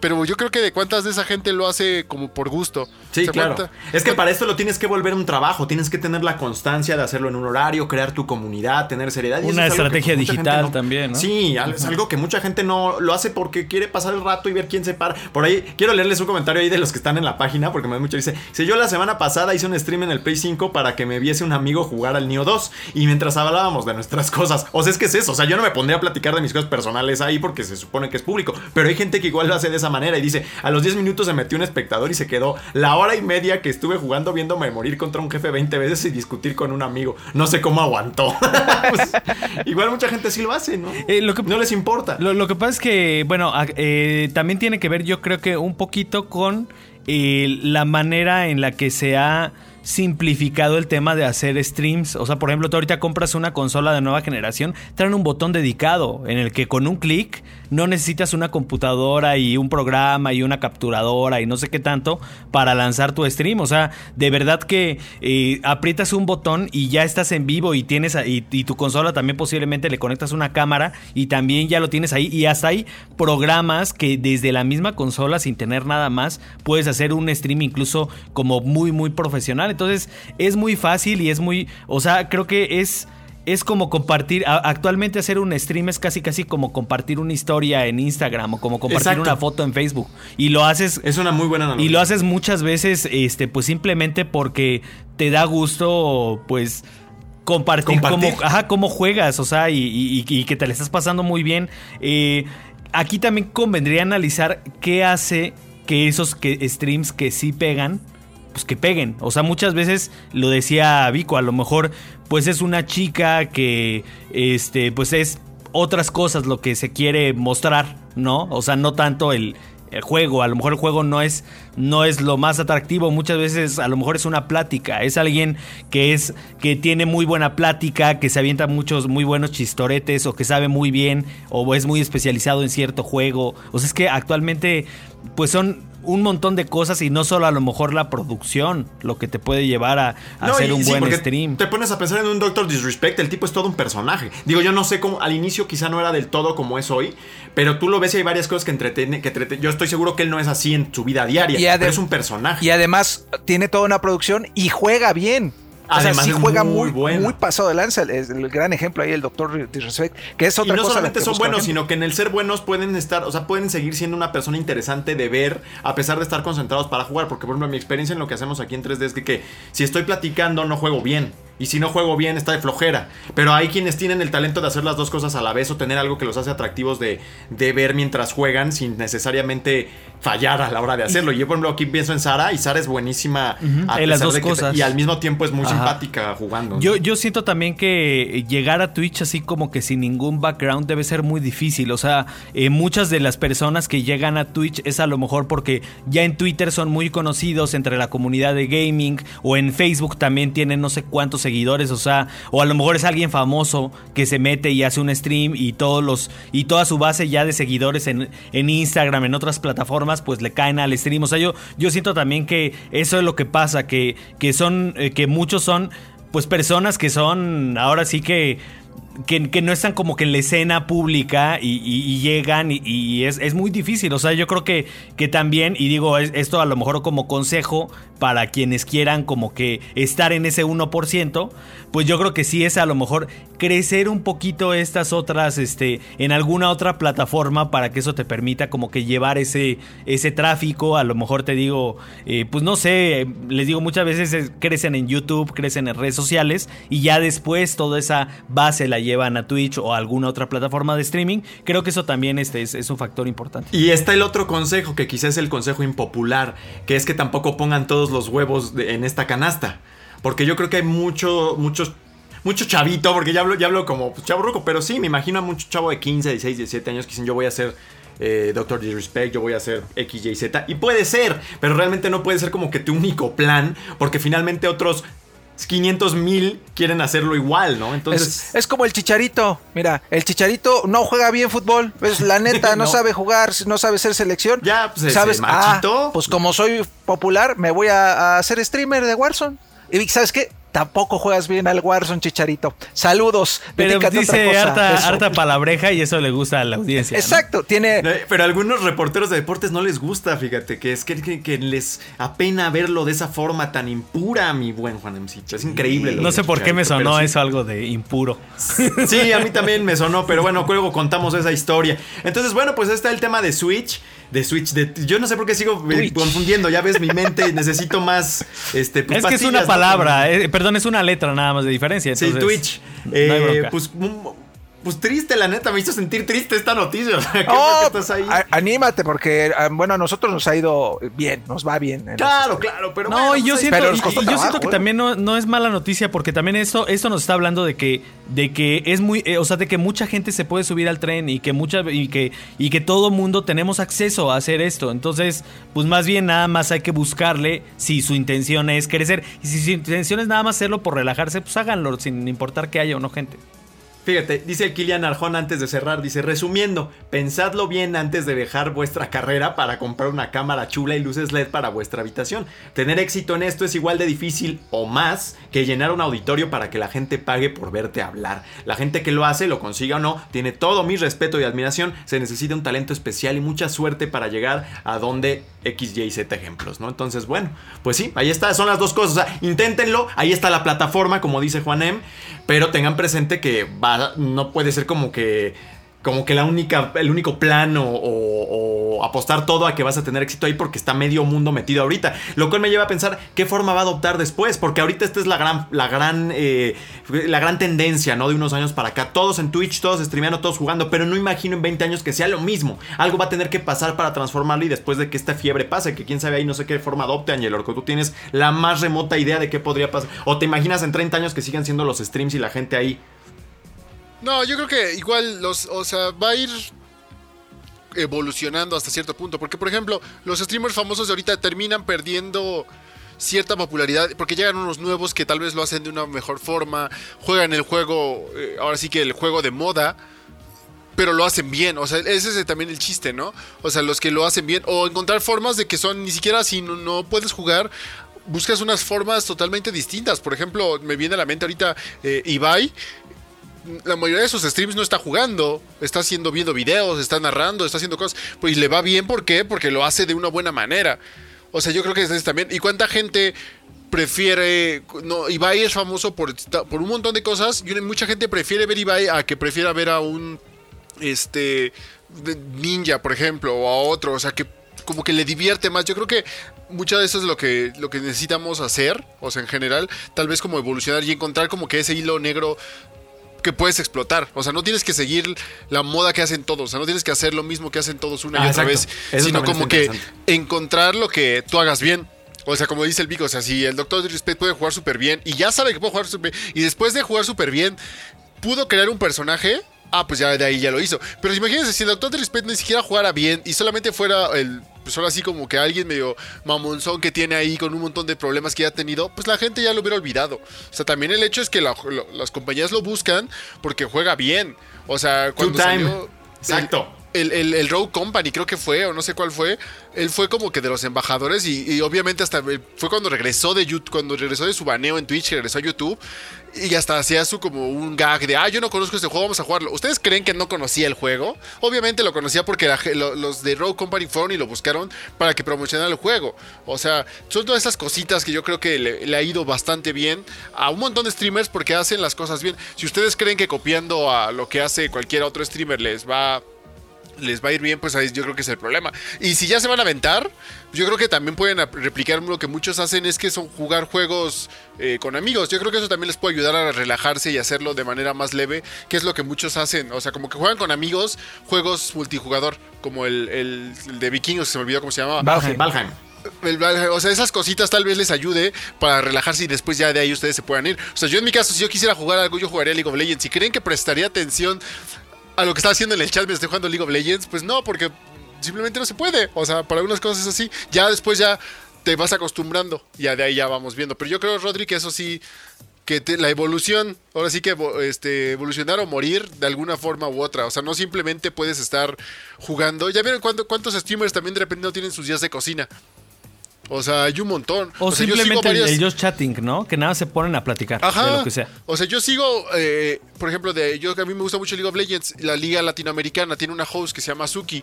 B: Pero yo creo que de cuántas de esa gente lo hace como por gusto.
A: Sí, claro. Es que para esto lo tienes que volver un trabajo, tienes que tener la constancia de hacerlo en un horario, crear tu comunidad, tener seriedad.
C: Una
A: es
C: estrategia digital
A: no-
C: también, ¿no?
A: Sí, es algo que mucha gente no lo hace porque quiere pasar el rato y ver quién se para. Por ahí, quiero leerles un comentario ahí de los que están en la página porque me da mucho. Dice: Si yo la semana pasada hice un stream en el Play 5 para que me viese un amigo jugar al Neo 2 y mientras hablábamos de nuestras cosas. O sea, es que es eso. O sea, yo no me pondría a platicar de mis cosas personales ahí porque se supone que es público. Pero hay gente que igual lo hace de esa manera y dice: A los 10 minutos se metió un espectador y se quedó la hora y media que estuve jugando viéndome morir contra un jefe 20 veces y discutir con un amigo. No sé cómo aguantó. Pues, igual mucha gente sí lo hace, ¿no?
C: Eh, lo que-
A: no les importa.
C: Lo, lo que pasa es que, bueno, eh, también tiene que ver, yo creo que un poquito con eh, la manera en la que se ha simplificado el tema de hacer streams. O sea, por ejemplo, tú ahorita compras una consola de nueva generación, traen un botón dedicado en el que con un clic no necesitas una computadora y un programa y una capturadora y no sé qué tanto para lanzar tu stream. O sea, de verdad que eh, aprietas un botón y ya estás en vivo y tienes y tu consola también posiblemente le conectas una cámara y también ya lo tienes ahí y hasta hay programas que desde la misma consola sin tener nada más puedes hacer un stream incluso como muy muy profesional. Entonces es muy fácil y es muy, o sea, creo que es es como compartir, a- actualmente hacer un stream es casi casi como compartir una historia en Instagram o como compartir
A: Exacto.
C: una foto en Facebook y lo haces
A: Es una muy buena analogía.
C: y lo haces muchas veces, este, pues simplemente porque te da gusto, pues compartir,
A: Compartir.
C: Cómo, ajá, cómo juegas, o sea, y, y- y que te le estás pasando muy bien. Eh, aquí también convendría analizar qué hace que esos que, streams que sí pegan, pues que peguen. O sea, muchas veces lo decía Vico, a lo mejor pues es una chica que, este, pues es otras cosas lo que se quiere mostrar, ¿no? O sea, no tanto el, el juego, a lo mejor el juego no es, no es lo más atractivo, muchas veces a lo mejor es una plática, es alguien que es, que tiene muy buena plática, que se avienta muchos muy buenos chistoretes o que sabe muy bien o es muy especializado en cierto juego, o sea, es que actualmente pues son un montón de cosas y no solo a lo mejor la producción lo que te puede llevar a, a
A: No,
C: hacer
A: y
C: un
A: sí,
C: buen stream.
A: Te pones a pensar en un Doctor Disrespect, el tipo es todo un personaje. Digo, yo no sé cómo, al inicio quizá no era del todo como es hoy, pero tú lo ves y hay varias cosas que entretiene, que entretiene. Yo estoy seguro que él no es así en su vida diaria,
D: Y
A: pero es un personaje.
D: Y además tiene toda una producción y juega bien. O sea,
A: Además
D: sí
A: es
D: juega
A: muy
D: muy, muy pasado de lanza. Es el gran ejemplo ahí, el doctor Disrespect, que es
A: Y
D: otra
A: no
D: cosa.
A: solamente son buenos, sino que en el ser buenos pueden estar, o sea, pueden seguir siendo una persona interesante de ver, a pesar de estar concentrados para jugar. Porque, por ejemplo, mi experiencia en lo que hacemos aquí en 3D es que, que si estoy platicando, no juego bien. Y si no juego bien, está de flojera. Pero hay quienes tienen el talento de hacer las dos cosas a la vez o tener algo que los hace atractivos de, de ver mientras juegan sin necesariamente fallar a la hora de hacerlo. Y yo, por ejemplo, aquí pienso en Sara y Sara es buenísima a
C: en las dos cosas.
A: y al mismo tiempo es muy
C: Ajá.
A: simpática jugando. ¿no?
C: Yo, yo siento también que llegar a Twitch así como que sin ningún background debe ser muy difícil. O sea, eh, muchas de las personas que llegan a Twitch es a lo mejor porque ya en Twitter son muy conocidos entre la comunidad de gaming o en Facebook también tienen no sé cuántos seguidores. O sea, o a lo mejor es alguien famoso que se mete y hace un stream y todos los y toda su base ya de seguidores en, en Instagram, en otras plataformas, pues le caen al stream. O sea, yo, yo siento también que eso es lo que pasa, que, que son, eh, que muchos son pues personas que son ahora sí que que, no están como que en la escena pública y, llegan y, y es, es muy difícil. O sea, yo creo que, que también, y digo es- esto a lo mejor como consejo para quienes quieran como que estar en ese 1%, pues yo creo que sí es a lo mejor crecer un poquito estas otras, este, en alguna otra plataforma para que eso te permita como que llevar ese, ese tráfico. A lo mejor te digo, eh, pues no sé, les digo muchas veces es- crecen en YouTube, crecen en redes sociales y ya después toda esa base la llevan a Twitch o a alguna otra plataforma de streaming. Creo que eso también este, es, es un factor importante.
A: Y está el otro consejo, que quizás es el consejo impopular, que es que tampoco pongan todos los huevos de- en esta canasta. Porque yo creo que hay mucho, muchos, mucho chavito, porque ya hablo, ya hablo como pues, chavo ruco, pero sí, me imagino a mucho chavo de 15, 16, 17 años que dicen yo voy a ser eh, Doctor Disrespect, yo voy a ser X, Y, Z. Y puede ser, pero realmente no puede ser como que tu único plan, porque finalmente otros 500 mil quieren hacerlo igual, ¿no? Entonces...
D: Es, es como el chicharito. Mira, el chicharito no juega bien fútbol. Pues la neta, no,
A: No.
D: sabe jugar, no sabe ser selección.
A: Ya, pues,
D: ¿sabes? Ah, pues como soy popular, me voy a, a hacer streamer de Warzone. Y ¿sabes qué? Tampoco juegas bien al Warzone, chicharito. Saludos.
C: Pero
D: a otra
C: dice
D: cosa.
C: harta, palabreja y eso le gusta a la audiencia. ¿no?
D: Exacto, tiene.
A: Pero a algunos reporteros de deportes no les gusta, fíjate, que es que, que- que les apena verlo de esa forma tan impura, mi buen Juan Emcito. Es increíble. lo
C: No sé por qué me sonó
A: sí.
C: eso algo de impuro.
A: Sí, a mí también me sonó, pero bueno, luego contamos esa historia. Entonces, bueno, pues está el tema de Switch. De Switch, de, yo no sé por qué sigo eh,
D: Twitch.
A: confundiendo, ya ves mi mente, necesito más, este, pues,
C: es que es una
A: ¿no?
C: palabra, eh, perdón, es una letra nada más de diferencia.
A: Sí,
C: entonces,
A: Twitch.
C: no hay
A: Eh, pues, pues triste, la neta, me hizo sentir triste esta noticia. O sea, ¿qué
D: Oh,
A: estás ahí?
D: a- anímate, porque ah, bueno, a nosotros nos ha ido bien, nos va bien. en
A: Claro,
D: los-
A: claro, pero
C: No,
A: bueno,
C: y yo
A: pues,
C: siento,
D: pero nos
C: y-
D: costó
C: y yo siento
D: trabajo,
C: que
D: ¿eh?
C: también no, no es mala noticia porque también esto, esto nos está hablando de que, de que es muy, eh, o sea, de que mucha gente se puede subir al tren y que mucha y que y que todo mundo tenemos acceso a hacer esto. Entonces, pues más bien nada más hay que buscarle si su intención es crecer y si su intención es nada más hacerlo por relajarse, pues háganlo sin importar que haya o no gente.
A: Fíjate, dice Kilian Arjón antes de cerrar, dice, resumiendo, pensadlo bien antes de dejar vuestra carrera para comprar una cámara chula y luces LED para vuestra habitación. Tener éxito en esto es igual de difícil o más que llenar un auditorio para que la gente pague por verte hablar. La gente que lo hace, lo consiga o no, tiene todo mi respeto y admiración, se necesita un talento especial y mucha suerte para llegar a donde X, ejemplos, ¿no? Entonces, bueno, pues sí, ahí está, son las dos cosas, o sea, inténtenlo, ahí está la plataforma, como dice Juan M, pero tengan presente que va, no puede ser como que como que la única, el único plan o, o- apostar todo a que vas a tener éxito ahí porque está medio mundo metido ahorita. Lo cual me lleva a pensar qué forma va a adoptar después, porque ahorita esta es la gran, la gran, eh, la gran tendencia, ¿no? De unos años para acá. Todos en Twitch, todos streameando, todos jugando, pero no imagino en 20 años que sea lo mismo. Algo va a tener que pasar para transformarlo y después de que esta fiebre pase, que quién sabe ahí no sé qué forma adopte, Angel, que tú tienes la más remota idea de qué podría pasar. O te imaginas en 30 años que sigan siendo los streams y la gente ahí
B: No, yo creo que igual los, o sea, va a ir evolucionando hasta cierto punto. Porque, por ejemplo, los streamers famosos de ahorita terminan perdiendo cierta popularidad porque llegan unos nuevos que tal vez lo hacen de una mejor forma, juegan el juego, eh, ahora sí que el juego de moda, pero lo hacen bien, o sea, ese es también el chiste, ¿no? O sea, los que lo hacen bien, o encontrar formas de que son, ni siquiera si no, no puedes jugar, buscas unas formas totalmente distintas. Por ejemplo, me viene a la mente ahorita eh, Ibai, la mayoría de sus streams no está jugando, está haciendo, viendo videos, está narrando, está haciendo cosas, pues le va bien, ¿por qué? Porque lo hace de una buena manera. O sea, yo creo que es también. ¿Y cuánta gente prefiere. No, Ibai es famoso por, por un montón de cosas. Y mucha gente prefiere ver Ibai a que prefiera ver a un. Este. Ninja, por ejemplo, o a otro. O sea, que como que le divierte más. Yo creo que mucho de eso es lo que, lo que necesitamos hacer. O sea, en general, tal vez como evolucionar y encontrar como que ese hilo negro que puedes explotar. O sea, no tienes que seguir la moda que hacen todos. O sea, no tienes que hacer lo mismo que hacen todos una y
A: Ah,
B: otra
A: exacto.
B: vez.
A: Eso
B: sino como que encontrar lo que tú hagas bien. O sea, como dice el Vico, o sea, si el Doctor Disrespect puede jugar súper bien y ya sabe que puede jugar súper bien, y después de jugar súper bien, pudo crear un personaje, ah, pues ya de ahí ya lo hizo. Pero imagínense, si el Doctor Disrespect ni siquiera jugara bien y solamente fuera el. Pues ahora así como que alguien medio mamonzón que tiene ahí con un montón de problemas que ya ha tenido, pues la gente ya lo hubiera olvidado. O sea, también el hecho es que la- lo- las compañías lo buscan porque juega bien. O sea, cuando salió-
A: Exacto.
B: el, el, el Rogue Company, creo que fue, o no sé cuál fue. Él fue como que de los embajadores y, obviamente hasta fue cuando regresó de YouTube, cuando regresó de su baneo en Twitch, regresó a YouTube y hasta hacía su como un gag de, ah, yo no conozco este juego, vamos a jugarlo. ¿Ustedes creen que no conocía el juego? Obviamente lo conocía porque los de Rogue Company fueron y lo buscaron para que promocionara el juego. O sea, son todas esas cositas que yo creo que le, le ha ido bastante bien a un montón de streamers porque hacen las cosas bien. Si ustedes creen que copiando a lo que hace cualquier otro streamer les va les va a ir bien, pues ahí yo creo que es el problema. Y si ya se van a aventar, yo creo que también pueden replicar lo que muchos hacen, es que son jugar juegos eh, con amigos. Yo creo que eso también les puede ayudar a relajarse y hacerlo de manera más leve, que es lo que muchos hacen. O sea, como que juegan con amigos juegos multijugador, como el, el- el de vikingos, que se me olvidó cómo se llamaba.
D: Valheim.
A: Valheim.
B: El Valheim, o sea, esas cositas tal vez les ayude para relajarse y después ya de ahí ustedes se puedan ir. O sea, yo en mi caso, si yo quisiera jugar algo, yo jugaría League of Legends. Si creen que prestaría atención a lo que está haciendo en el chat mientras estoy jugando League of Legends, pues no, porque simplemente no se puede. O sea, para algunas cosas es así. Ya después ya te vas acostumbrando. Ya de ahí ya vamos viendo. Pero yo creo, Rodri, que eso sí, que la evolución, ahora sí que este, evolucionar o morir de alguna forma u otra. O sea, no simplemente puedes estar jugando. Ya vieron cuánto- cuántos streamers también de repente no tienen sus días de cocina. O sea, hay un montón.
C: O,
B: sea, yo sigo
C: simplemente el-
B: varias-
C: el, just chatting, ¿no? Que nada se ponen a platicar
B: Ajá.
C: de lo que sea.
B: O sea, yo sigo, eh, por ejemplo, de yo que a mí me gusta mucho League of Legends, la liga latinoamericana tiene una host que se llama Suki.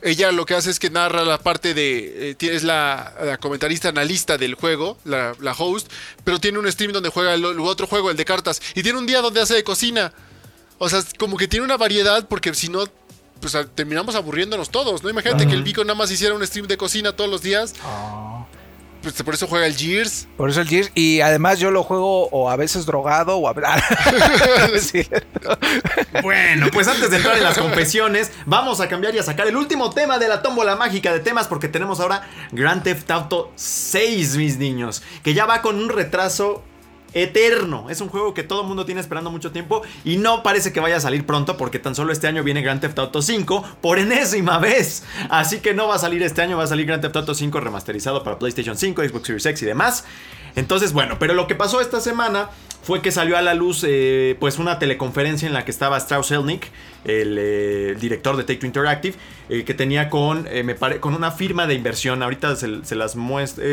B: Ella lo que hace es que narra la parte de, eh, es la, la comentarista analista del juego, la, la host, pero tiene un stream donde juega el, el otro juego, el de cartas, y tiene un día donde hace de cocina. O sea, como que tiene una variedad porque si no pues a- terminamos aburriéndonos todos, ¿no? Imagínate que el Vico nada más hiciera un stream de cocina todos los días. Pues por eso juega el Gears.
D: Por eso el Gears. Y además yo lo juego o a veces drogado o a veces.
A: Bueno, pues antes de entrar en las confesiones, vamos a cambiar y a sacar el último tema de la tómbola mágica de temas porque tenemos ahora Grand Theft Auto 6, mis niños, que ya va con un retraso eterno. Es un juego que todo el mundo tiene esperando mucho tiempo y no parece que vaya a salir pronto porque tan solo este año viene Grand Theft Auto 5 por enésima vez. Así que no va a salir este año, va a salir Grand Theft Auto 5 remasterizado para PlayStation 5, Xbox Series X y demás. Entonces, bueno, pero lo que pasó esta semana fue que salió a la luz eh, pues una teleconferencia en la que estaba Strauss Zelnick, el, eh, director de Take Two Interactive, eh, que tenía con, me con una firma de inversión, ahorita se, se las muestra,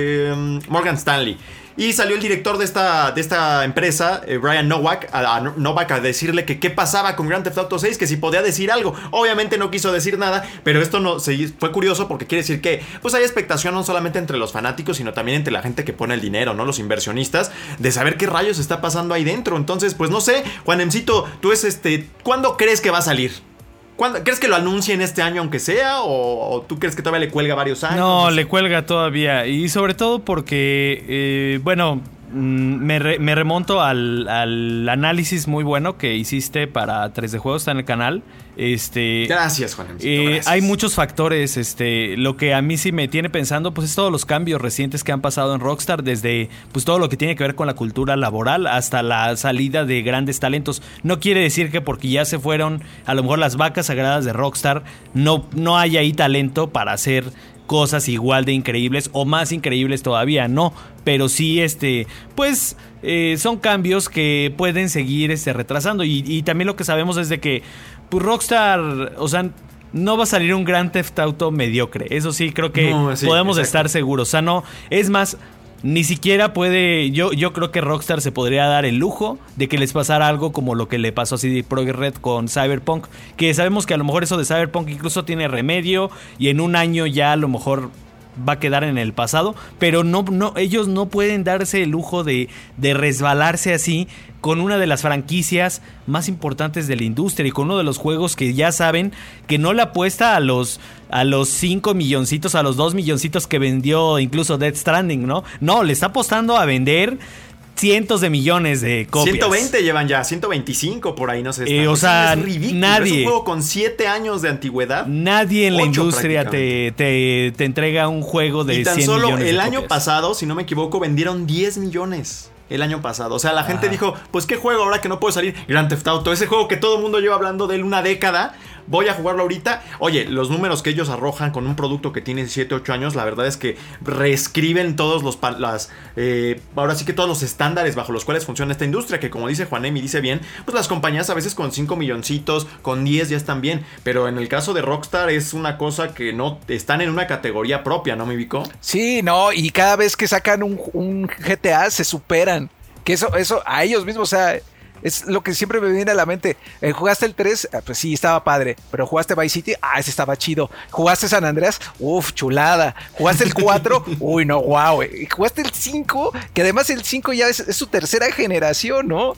A: Morgan Stanley. Y salió el director de esta, de esta empresa, eh, Brian Nowak, a, Novak a decirle que qué pasaba con Grand Theft Auto 6, que si podía decir algo. Obviamente no quiso decir nada, pero esto no se, fue curioso porque quiere decir que pues hay expectación no solamente entre los fanáticos, sino también entre la gente que pone el dinero, ¿no? Los inversionistas, de saber qué rayos está pasando ahí dentro. Entonces, pues no sé, Juanemcito, tú es este, ¿cuándo crees que va a salir? ¿Cuándo- ¿Crees que lo anuncien este año aunque sea? ¿O, tú crees que todavía le cuelga varios años?
C: No, le cuelga todavía. Y sobre todo porque, eh, bueno, me, re- me remonto al, al análisis muy bueno que hiciste para 3D Juegos, está en el canal. Este,
A: Gracias, Juanemcito.
C: eh,
A: gracias.
C: hay muchos factores. Este, lo que a mí sí me tiene pensando, pues es todos los cambios recientes que han pasado en Rockstar, desde pues todo lo que tiene que ver con la cultura laboral hasta la salida de grandes talentos. No quiere decir que porque ya se fueron a lo mejor las vacas sagradas de Rockstar, no, no hay ahí talento para hacer cosas igual de increíbles o más increíbles todavía, no. Pero sí, este, pues eh, son cambios que pueden seguir este, retrasando. Y, y también lo que sabemos es de que pues Rockstar, o sea, no va a salir un Grand Theft Auto mediocre. Eso sí, creo que
A: No, sí,
C: podemos
A: exacto.
C: estar seguros. O sea, no, es más, ni siquiera puede, yo, yo creo que Rockstar se podría dar el lujo de que les pasara algo como lo que le pasó a CD Projekt Red con Cyberpunk, que sabemos que a lo mejor eso de Cyberpunk incluso tiene remedio y en un año ya a lo mejor va a quedar en el pasado, pero no, no, ellos no pueden darse el lujo de, de resbalarse así con una de las franquicias más importantes de la industria y con uno de los juegos que ya saben que no le apuesta a los a los 5 milloncitos, a los 2 milloncitos que vendió incluso Dead Stranding, ¿no? No, le está apostando a vender cientos de millones de copias.
A: 120 llevan ya, 125 por ahí, no sé.
C: Eh, o sea,
A: es ridículo.
C: nadie-
A: Es un juego con 7 años de antigüedad.
C: Nadie en la industria te, te, te entrega un juego de
A: y tan
C: 100
A: solo
C: millones de
A: el año
C: copias.
A: pasado, si no me equivoco, vendieron 10 millones. El año pasado. O sea, la gente dijo, pues qué juego ahora que no puede salir. Grand Theft Auto, ese juego que todo el mundo lleva hablando de él una década. Voy a jugarlo ahorita. Oye, los números que ellos arrojan con un producto que tiene 7, 8 años, la verdad es que reescriben todos los... Las, eh, ahora sí que todos los estándares bajo los cuales funciona esta industria. Que como dice Juanem y dice bien, pues las compañías a veces con 5 milloncitos, con 10 ya están bien. Pero en el caso de Rockstar es una cosa que no... Están en una categoría propia, ¿no me ubicó?
D: Sí, no, y cada vez que sacan un, un GTA se superan. Que eso, eso, a ellos mismos, o sea, es lo que siempre me viene a la mente. Eh, ¿Jugaste el 3? Ah, pues sí, estaba padre. Pero ¿jugaste Vice City? Ah, ese estaba chido. ¿Jugaste San Andreas? Uf, chulada. ¿Jugaste el 4? Uy, no, wow. ¿Y ¿Jugaste el 5? Que además el 5 ya es, es su tercera generación, ¿no?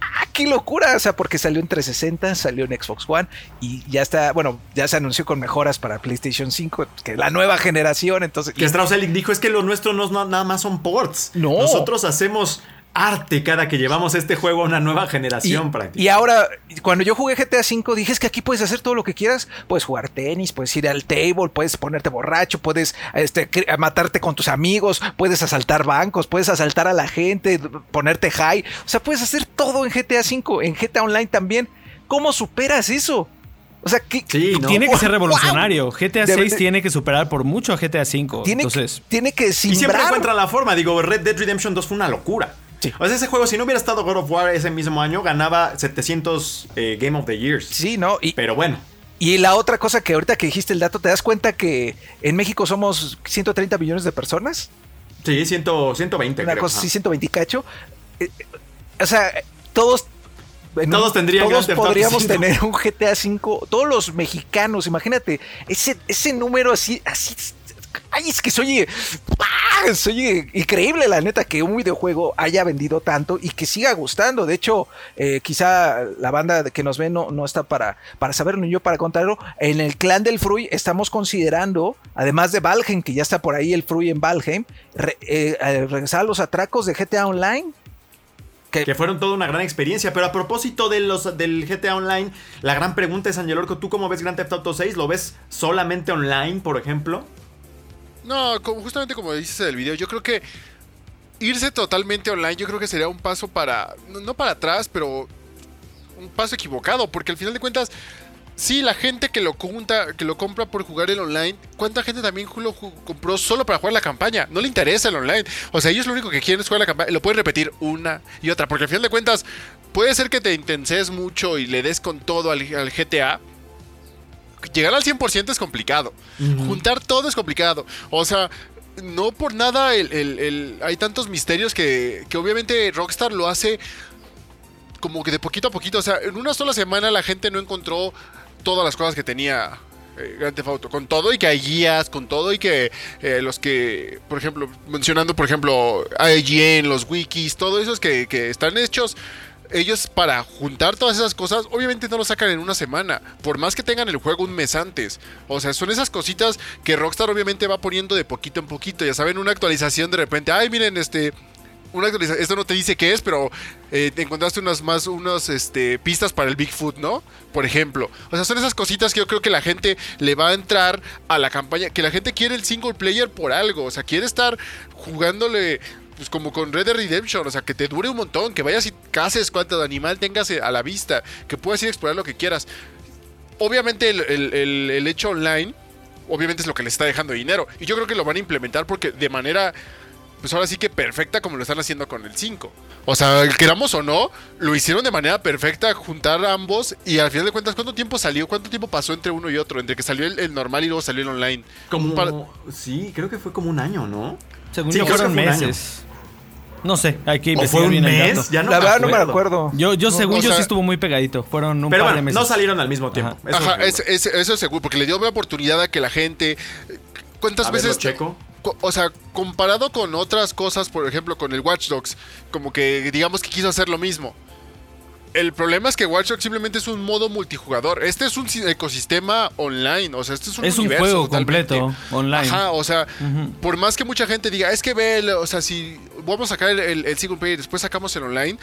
D: ¡Ah, qué locura! O sea, porque salió en 360, salió en Xbox One y ya está, bueno, ya se anunció con mejoras para PlayStation 5, que es la nueva generación, entonces...
A: Que Strauss dijo es que lo nuestro no, no- nada más son ports.
D: No.
A: Nosotros hacemos arte cada que llevamos este juego a una nueva generación
D: Y,
A: prácticamente.
D: y ahora, cuando yo jugué GTA V, dije es que aquí puedes hacer todo lo que quieras. Puedes jugar tenis, puedes ir al table, puedes ponerte borracho, puedes este, matarte con tus amigos, puedes asaltar bancos, puedes asaltar a la gente, ponerte high. O sea, puedes hacer todo en GTA V, en GTA Online también. ¿Cómo superas eso? O sea, ¿qué,
A: Sí, ¿no?
C: Tiene que ser
D: ¡Wow!
C: revolucionario. GTA
D: Debe
C: 6
D: de-
C: tiene que superar por mucho a GTA 5.
D: tiene,
C: Entonces,
D: que, tiene que
A: Y siempre
D: simbrar.
A: encuentran la forma. Digo, Red Dead Redemption 2 fue una locura.
D: Sí.
A: O sea, ese juego, si no hubiera estado God of War ese mismo año, ganaba 700 eh, Game of the Years.
D: Sí, ¿no? Y,
A: Pero bueno.
D: Y la otra cosa que ahorita que dijiste el dato, ¿te das cuenta que en México somos 130 millones de personas?
A: Sí, 100, 120.
D: Una
A: creo.
D: cosa
A: Ajá.
D: así, 120 y cacho. Eh, eh, o sea, todos... en
A: Todos tendrían
D: Todos podríamos
A: 5.
D: tener un GTA V. Todos los mexicanos, imagínate. Ese, ese número así, así... Ay, es que soy, ¡ah! soy increíble, la neta, que un videojuego haya vendido tanto y que siga gustando. De hecho, eh, quizá la banda que nos ve no, no está para, para saberlo ni yo para contarlo. En el clan del Frui estamos considerando, además de Valheim, que ya está por ahí el Frui en Valheim, eh, eh, regresar a los atracos de GTA Online. Que,
A: Que fueron toda una gran experiencia. Pero a propósito de los, del GTA Online, la gran pregunta es, Angel Orco, ¿tú cómo ves Grand Theft Auto 6? ¿Lo ves solamente online, por ejemplo?
B: No, como, justamente como dices el video, yo creo que irse totalmente online, yo creo que sería un paso para, no, para atrás, pero un paso equivocado, porque al final de cuentas, sí, la gente que lo, junta, que lo compra por jugar el online, ¿cuánta gente también lo compró solo para jugar la campaña? No le interesa el online. O sea, ellos lo único que quieren es jugar la campaña, lo pueden repetir una y otra, porque al final de cuentas, puede ser que te intenses mucho y le des con todo al, al GTA, llegar al 100% es complicado. Juntar todo es complicado. O sea, no por nada el- el- el- hay tantos misterios que, que obviamente Rockstar lo hace como que de poquito a poquito. O sea, en una sola semana la gente no encontró todas las cosas que tenía. eh, Grand Theft Auto, con todo y que hay guías, con todo y que eh, los que, por ejemplo, mencionando, por ejemplo, IGN, los wikis, todo esos que, que están hechos, ellos para juntar todas esas cosas, obviamente no lo sacan en una semana, por más que tengan el juego un mes antes. O sea, son esas cositas que Rockstar obviamente va poniendo de poquito en poquito. Ya saben, una actualización de repente, ay, miren, este, una esto no te dice qué es, pero eh, te encontraste unas más, unas este, pistas para el Bigfoot, ¿no? Por ejemplo. O sea, son esas cositas que yo creo que la gente le va a entrar a la campaña, que la gente quiere el single player por algo, o sea, quiere estar jugándole pues como con Red Dead Redemption, o sea, que te dure un montón, que vayas y cases cuánto animal tengas eh, a la vista, que puedas ir a explorar lo que quieras. Obviamente el, el- el- el hecho online, obviamente es lo que le está dejando dinero. Y yo creo que lo van a implementar porque de manera, pues ahora sí que perfecta como lo están haciendo con el 5. O sea, queramos o no, lo hicieron de manera perfecta, juntar ambos y al final de cuentas, ¿cuánto tiempo salió? ¿Cuánto tiempo pasó entre uno y otro? Entre que salió el, el normal y luego salió el online.
A: Como... Sí, creo que fue como un año, ¿no?
C: según
A: Sí,
C: yo fueron meses. No sé, hay que
A: ¿O
C: investigar
A: fue un
C: bien el
A: mes?
C: dato.
A: Ya no
D: la
A: me
D: verdad no me
A: acuerdo.
C: Yo, yo según
B: o
C: yo
B: sea-
C: sí estuvo muy pegadito. Fueron un
A: Pero
C: par de
A: bueno,
C: meses.
A: no salieron al mismo tiempo.
C: Ajá.
A: Eso
B: Ajá,
A: es seguro.
B: es- es- eso es seguro, porque le dio la oportunidad a que la gente. ¿cuántas
A: A ver, lo
B: veces
A: checo.
B: co- o sea, comparado con otras cosas, por ejemplo, con el Watch Dogs, como que digamos que quiso hacer lo mismo. El problema es que Watch Dogs simplemente es un modo multijugador. Este es un si- ecosistema online, o sea, este es un
C: Es un
B: universo
C: juego
B: totalmente.
C: completo, online.
B: Ajá, o sea, por más que mucha gente diga, es que ve, el- o sea, si vamos a sacar el, el- el single player y después sacamos el online,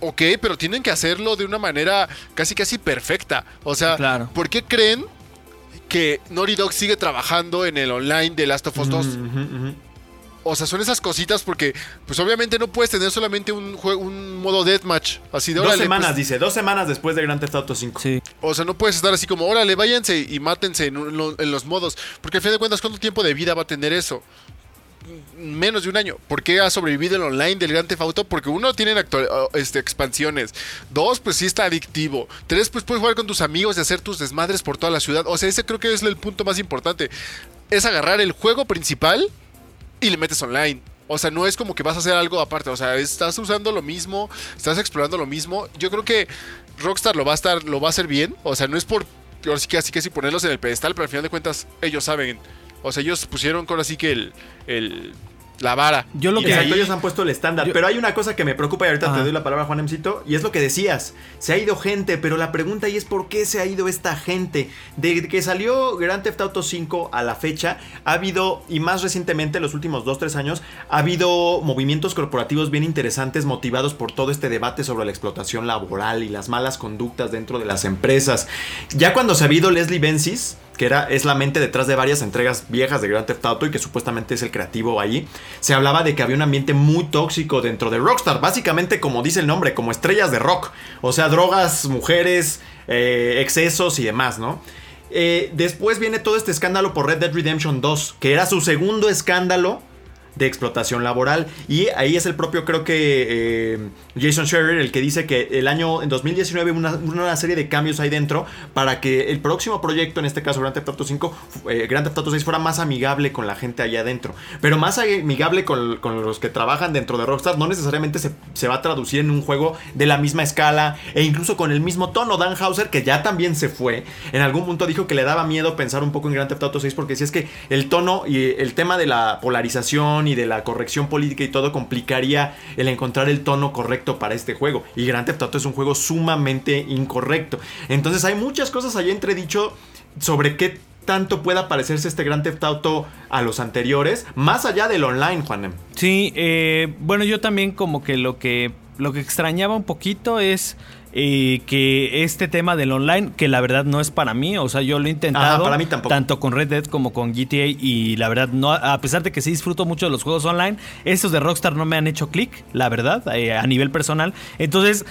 B: ok, pero tienen que hacerlo de una manera casi casi perfecta. O sea,
C: Claro.
B: ¿por qué creen que Naughty Dog sigue trabajando en el online de Last of Us 2?
A: Ujú, ujú.
B: O sea, son esas cositas porque, pues obviamente no puedes tener solamente un, jue- un modo deathmatch. Así de
A: Dos
B: órale,
A: semanas,
B: pues,
A: dice. Dos semanas después de Grand Theft Auto 5.
C: Sí.
B: O sea, no puedes estar así como, órale, váyanse y mátense en, un- en los modos. Porque al fin de cuentas, ¿cuánto tiempo de vida va a tener eso? Menos de un año. ¿Por qué ha sobrevivido el online del Grand Theft Auto? Porque uno, tienen este, expansiones. Dos, pues sí está adictivo. Tres, pues puedes jugar con tus amigos y hacer tus desmadres por toda la ciudad. O sea, ese creo que es el punto más importante. Es agarrar el juego principal y le metes online. O sea, no es como que vas a hacer algo aparte. O sea, estás usando lo mismo, estás explorando lo mismo. Yo creo que Rockstar lo va a estar, lo va a hacer bien. O sea, no es por ahora sí que así que sí ponerlos en el pedestal, pero al final de cuentas, ellos saben. O sea, ellos pusieron ahora sí que el, el la vara.
C: Yo lo
A: Y
C: que
A: Exacto,
C: ahí-
A: ellos han puesto el estándar.
C: Yo-
A: Pero hay una cosa que me preocupa y ahorita te doy la palabra, Juan Emcito, y es lo que decías. Se ha ido gente, pero la pregunta ahí es por qué se ha ido esta gente. De que salió Grand Theft Auto 5 a la fecha, ha habido, y más recientemente, los últimos 2-3 años, ha habido movimientos corporativos bien interesantes motivados por todo este debate sobre la explotación laboral y las malas conductas dentro de las empresas. Ya cuando se ha habido Leslie Benzies, que era, es la mente detrás de varias entregas viejas de Grand Theft Auto y que supuestamente es el creativo ahí, se hablaba de que había un ambiente muy tóxico dentro de Rockstar, básicamente como dice el nombre, como estrellas de rock, o sea, drogas, mujeres, eh, excesos y demás, ¿no? Eh, después viene todo este escándalo por Red Dead Redemption 2, que era su segundo escándalo de explotación laboral. Y ahí es el propio, creo que eh, Jason Scherer, el que dice que el año en 2019 una, una serie de cambios ahí dentro para que el próximo proyecto, en este caso Grand Theft Auto 5, fu- eh, Grand Theft Auto 6, fuera más amigable con la gente allá adentro. Pero más amigable con, con los que trabajan dentro de Rockstar, no necesariamente se, se va a traducir en un juego de la misma escala e incluso con el mismo tono. Dan Hauser, que ya también se fue, en algún punto dijo que le daba miedo pensar un poco en Grand Theft Auto 6 porque si es que el tono y el tema de la polarización y de la corrección política y todo complicaría el encontrar el tono correcto para este juego. Y Grand Theft Auto es un juego sumamente incorrecto. Entonces hay muchas cosas ahí entredicho sobre qué tanto pueda parecerse este Grand Theft Auto a los anteriores, más allá del online, Juanem.
C: Sí, eh, bueno, yo también como que lo que lo que extrañaba un poquito es eh, que este tema del online, que la verdad no es para mí, o sea, yo lo he intentado
A: Ajá, para mí tampoco.
C: tanto con Red Dead como con GTA y la verdad no, a pesar de que sí disfruto mucho de los juegos online, estos de Rockstar no me han hecho clic, la verdad, eh, a nivel personal. Entonces,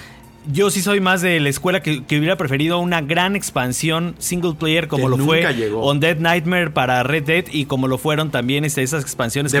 C: yo sí soy más de la escuela que, que hubiera preferido una gran expansión single player como
A: Que
C: lo fue
A: llegó.
C: On Dead Nightmare para Red Dead y como lo fueron también este, esas expansiones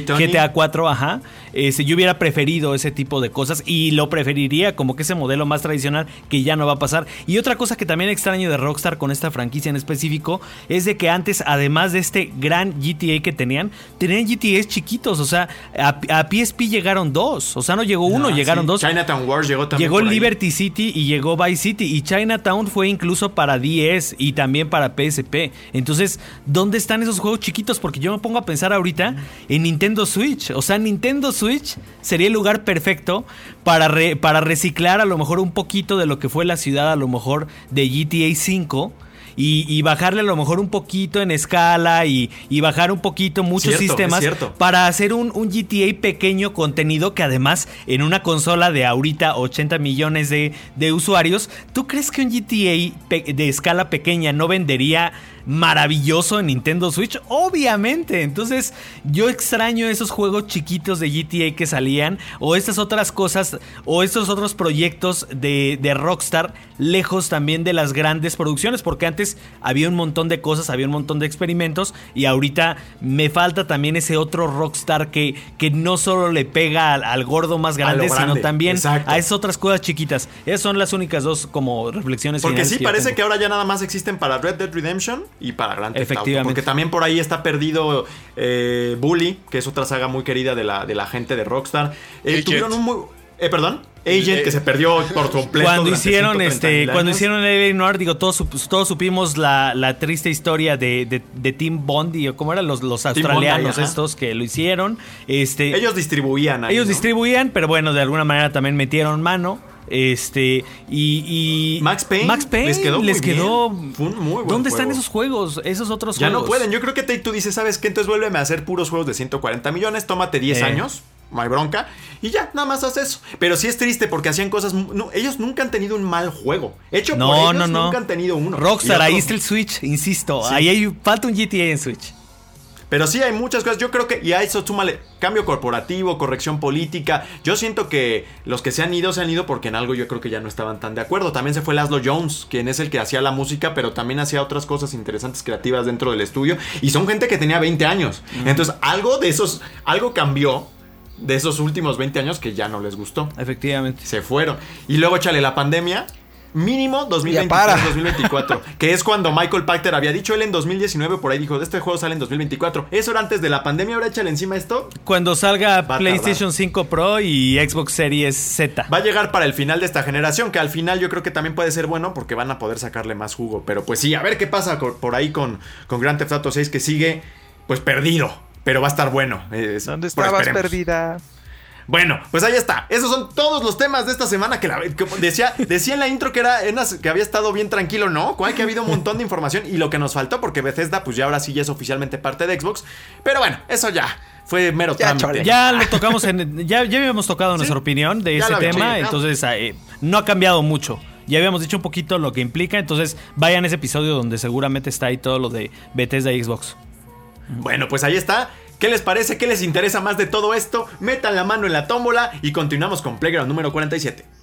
A: Tony.
C: GTA 4, ajá. Este, yo hubiera preferido ese tipo de cosas y lo preferiría como que ese modelo más tradicional que ya no va a pasar. Y otra cosa que también extraño de Rockstar con esta franquicia en específico es de que antes, además de este gran GTA que tenían, tenían GTAs chiquitos. O sea, a, a PSP llegaron dos. O sea, no llegó uno,
A: Ah,
C: llegaron
A: sí.
C: dos.
A: Chinatown Wars llegó también.
C: Llegó. City y llegó Vice City y Chinatown fue incluso para 10 y también para PSP. Entonces, ¿dónde están esos juegos chiquitos? Porque yo me pongo a pensar ahorita en Nintendo Switch. O sea, Nintendo Switch sería el lugar perfecto para, re- para reciclar a lo mejor un poquito de lo que fue la ciudad a lo mejor de GTA 5. Y, y bajarle a lo mejor un poquito en escala y, y bajar un poquito muchos
A: Cierto,
C: sistemas para hacer un, un GTA pequeño contenido que además en una consola de ahorita 80 millones de, de usuarios, ¿tú crees que un GTA de escala pequeña no vendería maravilloso en Nintendo Switch? Obviamente, entonces yo extraño esos juegos chiquitos de GTA que salían o estas otras cosas o estos otros proyectos de, de Rockstar lejos también de las grandes producciones porque antes había un montón de cosas, había un montón de experimentos y ahorita me falta también ese otro Rockstar que, que no solo le pega al, al gordo más grande, sino también
A: exacto.
C: a esas otras cosas chiquitas. Esas son las únicas dos como reflexiones.
A: Porque sí
C: que
A: parece que ahora ya nada más existen para Red Dead Redemption y para Grand Theft Auto.
C: Efectivamente.
A: Porque también por ahí está perdido eh, Bully, que es otra saga muy querida de la, de la gente de Rockstar. Eh, tuvieron un muy... Eh, ¿Perdón? Agent que se perdió por completo.
C: Cuando hicieron
A: 130
C: este, cuando hicieron el Noir, digo, todos, todos supimos la, la triste historia de, de, de Tim Bondi, o cómo eran los, los
A: Bondi,
C: australianos
A: ajá.
C: estos que lo hicieron. Este,
A: Ellos distribuían ahí,
C: ellos
A: ¿no?
C: distribuían, pero bueno, de alguna manera también metieron mano. Este, y, y
A: Max Payne
C: Max Payne
A: les quedó muy
C: quedó.
A: bien. Fue un muy buen
C: ¿Dónde están esos juegos? Esos otros
A: Ya
C: juegos.
A: no pueden. Yo creo que Take Two dice, ¿sabes qué? Entonces vuélveme a hacer puros juegos de 140 millones, tómate 10
C: Eh.
A: años, no hay bronca, y ya, nada más haz eso. Pero sí es triste porque hacían cosas... no, ellos nunca han tenido un mal juego. Hecho por
C: No,
A: ellos,
C: no, no.
A: nunca han tenido uno.
C: Rockstar,
A: Y
C: ahí
A: otro-
C: está el Switch, insisto.
A: Sí.
C: Ahí hay, falta un GTA en Switch.
A: Pero sí hay muchas cosas. Yo creo que, y a eso súmale cambio corporativo, corrección política. Yo siento que los que se han ido, se han ido porque en algo yo creo que ya no estaban tan de acuerdo. También se fue Laszlo Jones, quien es el que hacía la música, pero también hacía otras cosas interesantes, creativas dentro del estudio. Y son gente que tenía 20 años. Entonces, algo de esos, algo cambió de esos últimos 20 años que ya no les gustó.
C: Efectivamente.
A: Se fueron. Y luego, chale, la pandemia. Mínimo
D: Ya para.
A: 2023-2024. que es cuando Michael Pachter había dicho él en 2019, por ahí dijo, este juego sale en 2024. Eso era antes de la pandemia, ahora échale encima esto.
C: Cuando salga PlayStation 5 Pro y Xbox Series Z.
A: Va a llegar para el final de esta generación, que al final yo creo que también puede ser bueno porque van a poder sacarle más jugo. Pero pues sí, a ver qué pasa por ahí con, con Grand Theft Auto 6 que sigue pues perdido. Pero va a estar bueno. Es-
D: ¿Dónde
A: pero
D: estabas
A: esperemos.
D: perdida?
A: Bueno, pues ahí está. Esos son todos los temas de esta semana que, la, que decía, decía en la intro que era en las- que había estado bien tranquilo, ¿no? Cual que ha habido un montón de información y lo que nos faltó porque Bethesda pues ya ahora sí ya es oficialmente parte de Xbox. Pero bueno, eso ya fue mero
D: Ya, chole.
C: Ya lo tocamos en. Ya, ya habíamos tocado
A: Sí.
C: nuestra opinión de
A: Ya
C: ese tema. entonces, eh, no ha cambiado mucho. Ya habíamos dicho un poquito lo que implica. Entonces, vayan a ese episodio donde seguramente está ahí todo lo de Bethesda y Xbox.
A: Bueno, pues ahí está. ¿Qué les parece? ¿Qué les interesa más de todo esto? Metan la mano en la tómbola y continuamos con Playground número 47.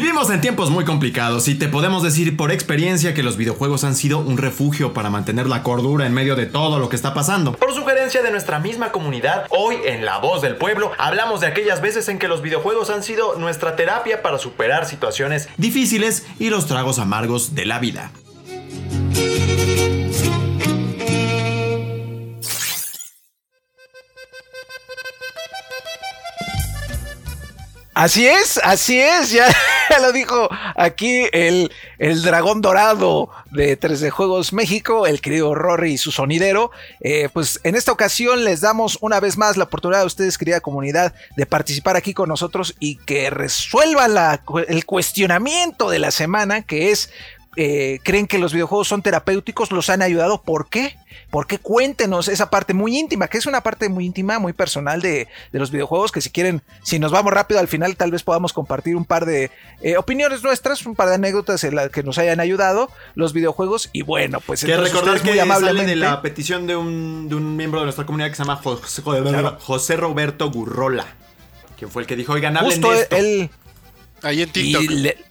A: Vivimos en tiempos muy complicados y te podemos decir por experiencia que los videojuegos han sido un refugio para mantener la cordura en medio de todo lo que está pasando. Por sugerencia de nuestra misma comunidad, hoy en La Voz del Pueblo hablamos de aquellas veces en que los videojuegos han sido nuestra terapia para superar situaciones difíciles y los tragos amargos de la vida.
D: Así es, así es, ya, lo dijo aquí el, el dragón dorado de 3D Juegos México, el querido Rory y su sonidero. Eh, pues en esta ocasión les damos una vez más la oportunidad a ustedes, querida comunidad, de participar aquí con nosotros y que resuelvan la- el cuestionamiento de la semana, que es eh, creen que los videojuegos son terapéuticos, los han ayudado. ¿Por qué? ¿Por qué? Cuéntenos esa parte muy íntima, que es una parte muy íntima, muy personal de, de los videojuegos, que si quieren, si nos vamos rápido al final, tal vez podamos compartir un par de eh, opiniones nuestras, un par de anécdotas en las que nos hayan ayudado los videojuegos. Y bueno, pues
A: Que recordar que
D: muy
A: sale de la petición de un, de un miembro de nuestra comunidad que se llama José,
D: Claro.
A: José Roberto Gurrola. Quien fue el que dijo, oigan, hablen
D: Justo
A: de esto.
D: él...
B: Ahí en
D: y
B: TikTok.
D: le-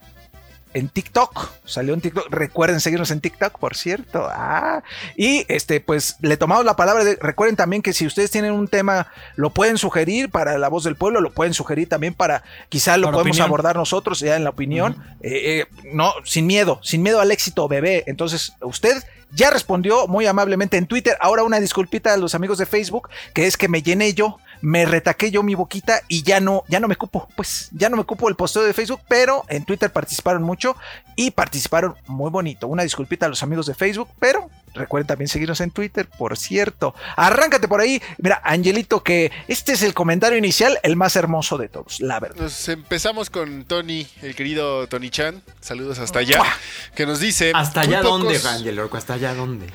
D: en TikTok, salió en TikTok. Recuerden seguirnos en TikTok, por cierto. Ah, y este, pues le tomamos la palabra. de- recuerden también que si ustedes tienen un tema, lo pueden sugerir para la voz del pueblo, lo pueden sugerir también para, quizá lo
C: Para
D: podemos
C: opinión.
D: abordar nosotros ya en la opinión. Eh, eh, no, sin miedo, sin miedo al éxito, bebé. Entonces, usted ya respondió muy amablemente en Twitter. Ahora una disculpita a los amigos de Facebook, que es que me llené yo, me retaqué yo mi boquita y ya no, ya no me cupo, pues ya no me cupo el posteo de Facebook, pero en Twitter participaron mucho y participaron muy bonito. Una disculpita a los amigos de Facebook, pero recuerden también seguirnos en Twitter, por cierto. Arráncate por ahí. Mira, Angelito, que este es el comentario inicial, el más hermoso de todos, la verdad.
B: Nos empezamos con Tony, el querido Tony Chan. Saludos hasta allá. Que nos dice.
A: ¿Hasta allá
B: pocos-
A: dónde, Ángel Orco? ¿Hasta allá dónde?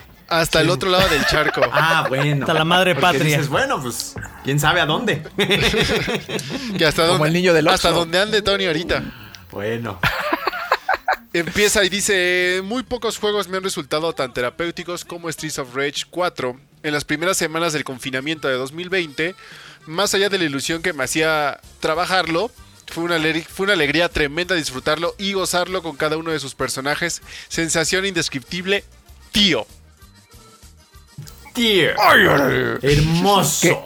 B: Hasta el otro lado del charco.
A: Ah, bueno.
C: Hasta la madre
A: Porque
C: patria.
A: dices, bueno, pues, quién sabe a dónde.
B: Que hasta
D: Como
B: donde,
D: el niño del
B: Hasta donde ande Tony ahorita.
A: bueno.
B: Empieza y dice, muy pocos juegos me han resultado tan terapéuticos como Streets of Rage 4. En las primeras semanas del confinamiento de 2020, más allá de la ilusión que me hacía trabajarlo, Fue una, fue una alegría tremenda disfrutarlo y gozarlo con cada uno de sus personajes. Sensación indescriptible, tío.
A: Hermoso.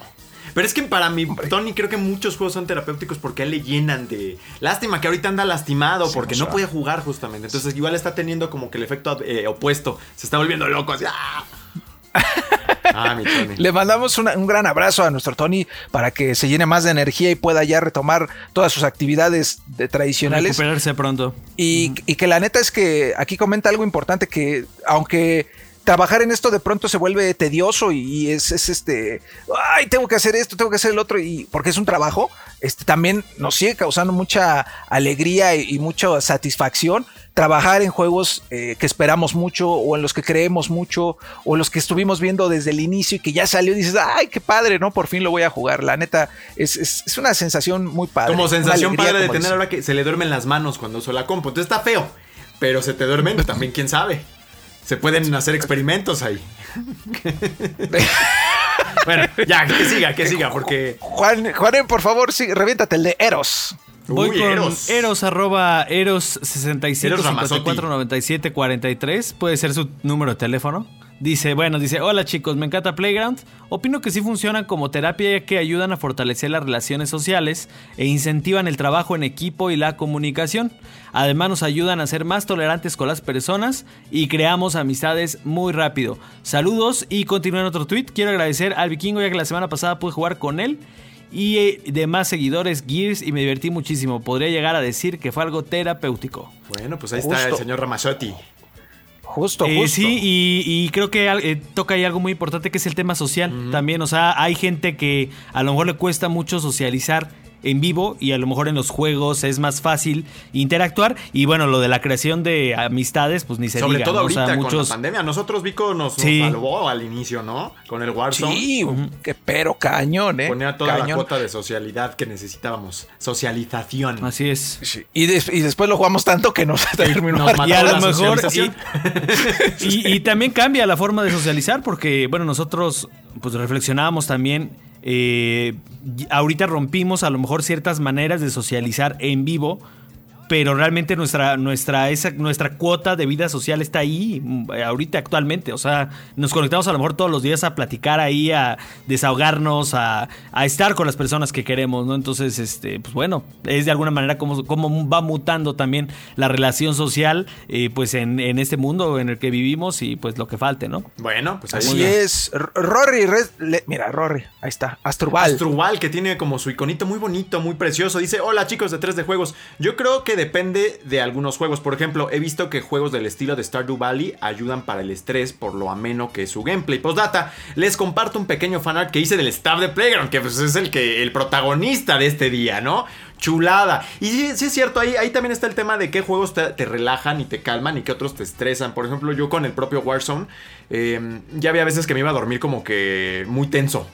A: Pero es que para mí, Tony, creo que muchos juegos son terapéuticos porque a él le llenan de. Lástima que ahorita anda lastimado porque no puede jugar justamente. Entonces, igual está teniendo como que el efecto eh, opuesto. Se está volviendo loco. Así, ¡ah!
D: Ah, mi Tony. Le mandamos una- un gran abrazo a nuestro Tony para que se llene más de energía y pueda ya retomar todas sus actividades de tradicionales.
C: Recuperarse pronto.
D: Y, y que la neta es que aquí comenta algo importante que aunque trabajar en esto de pronto se vuelve tedioso y, y es, es este, ay, tengo que hacer esto, tengo que hacer el otro y porque es un trabajo, este también nos sigue causando mucha alegría y, y mucha satisfacción trabajar en juegos eh, que esperamos mucho o en los que creemos mucho o en los que estuvimos viendo desde el inicio y que ya salió y dices, ay, qué padre, ¿no? Por fin lo voy a jugar. La neta, es, es- es una sensación muy padre.
A: Como sensación
D: alegría,
A: padre de tener
D: dice.
A: ahora que se le duermen las manos cuando uso la compu. Entonces está feo. Pero se te duermen, también quién sabe. Se pueden hacer experimentos ahí. bueno, ya, que siga, que siga, porque.
D: Juan, Juanen, por favor, sí, reviéntate el de Eros.
C: Voy
A: Uy,
C: con
A: Eros.
C: Eros, arroba Eros 65
A: Eros
C: 54 97 43. Puede ser su número de teléfono. Dice, bueno, dice, hola chicos, me encanta Playground. Opino que sí funcionan como terapia ya que ayudan a fortalecer las relaciones sociales e incentivan el trabajo en equipo y la comunicación. Además nos ayudan a ser más tolerantes con las personas y creamos amistades muy rápido. Saludos y continúen otro tweet. Quiero agradecer al vikingo ya que la semana pasada pude jugar con él y eh, demás seguidores Gears y me divertí muchísimo. Podría llegar a decir que fue algo terapéutico.
A: Bueno, pues ahí está el señor Ramazotti.
D: Justo,
C: Eh,
D: justo.
C: sí, y, y creo que eh, toca ahí algo muy importante que es el tema social también. O sea, hay gente que a lo mejor le cuesta mucho socializar en vivo y a lo mejor en los juegos es más fácil interactuar. Y bueno, lo de la creación de amistades, pues ni se
A: Sobre
C: diga.
A: todo
C: ¿no? O
A: ahorita
C: sea,
A: con
C: muchos.
A: la pandemia. Nosotros Vico nos, nos
C: Sí.
A: salvó al inicio, ¿no? Con el Warzone.
D: Sí, que pero cañón, ¿eh?
A: Ponía toda la cuota de socialidad que necesitábamos. Socialización.
C: Así es.
D: Sí. Y, des- y después lo jugamos tanto que nos terminó
A: nos.
C: Y a lo
A: la
C: mejor. Y, y- y también cambia la forma de socializar, porque, bueno, nosotros pues reflexionábamos también. Eh, ahorita rompimos a lo mejor ciertas maneras de socializar en vivo. Pero realmente nuestra, nuestra, esa, nuestra cuota de vida social está ahí, mm, ahorita actualmente. O sea, nos conectamos a lo mejor todos los días a platicar ahí, a desahogarnos, a, a estar con las personas que queremos, ¿no? Entonces, este, pues bueno, es de alguna manera como, como va mutando también la relación social, eh, pues en, en este mundo en el que vivimos y pues lo que falte, ¿no?
A: Bueno, pues ahí
D: Así es. R- Rory, le- mira, Rory, ahí está. Astrubal.
A: Astrubal, que tiene como su iconito muy bonito, muy precioso. Dice, hola chicos de 3 de juegos. Yo creo que depende de algunos juegos. Por ejemplo, he visto que juegos del estilo de Stardew Valley ayudan para el estrés por lo ameno que es su gameplay. Postdata, les comparto un pequeño fanart que hice del staff de Playground, que pues, es el, que, el protagonista de este día, ¿no? Chulada. Y sí, es cierto, ahí, ahí también está el tema de qué juegos te, relajan y te calman y qué otros te estresan. Por ejemplo, yo con el propio Warzone, eh, ya había veces que me iba a dormir como que muy tenso.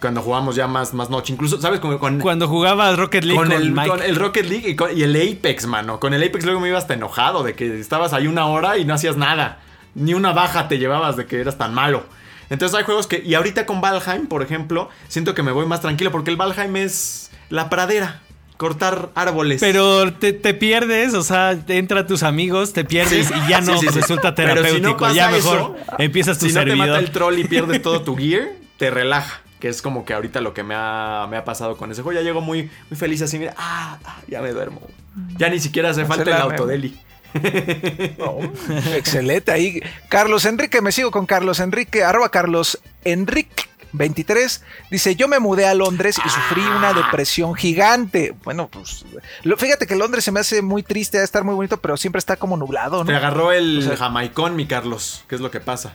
A: Cuando jugamos ya más, más noche. Incluso, ¿sabes? Como con,
C: Cuando jugaba Rocket League
A: con,
C: con,
A: el,
C: Mike.
A: con el Rocket League y, con- y el Apex, mano. Con el Apex luego me iba hasta enojado de que estabas ahí una hora y no hacías nada. Ni una baja te llevabas de que eras tan malo. Entonces hay juegos que... Y ahorita con Valheim, por ejemplo, siento que me voy más tranquilo porque el Valheim es la pradera. Cortar árboles.
C: Pero te, te pierdes, o sea, te entran tus amigos, te pierdes
A: Sí.
C: y ya no
A: Sí,
C: resulta
A: Pero si
C: terapéutico.
A: no pasa
C: ya mejor
A: eso,
C: empiezas tu
A: si no te
C: servidor.
A: mata el troll y pierdes todo tu gear, te relaja. Que es como que ahorita lo que me ha, me ha pasado con ese juego. Ya llego muy, muy feliz así, mira, ah, ah, ya me duermo. Ya ni siquiera hace falta el autodeli.
D: Oh, excelente ahí. Carlos Enrique, me sigo con Carlos Enrique, arroba Carlos Enrique. 23 dice yo me mudé a Londres y sufrí una depresión gigante. Bueno, pues lo- fíjate que Londres se me hace muy triste, a estar muy bonito, pero siempre está como nublado,
A: Te
D: ¿no?
A: agarró el
D: O sea-
A: jamaicón, mi Carlos. ¿Qué es lo que pasa?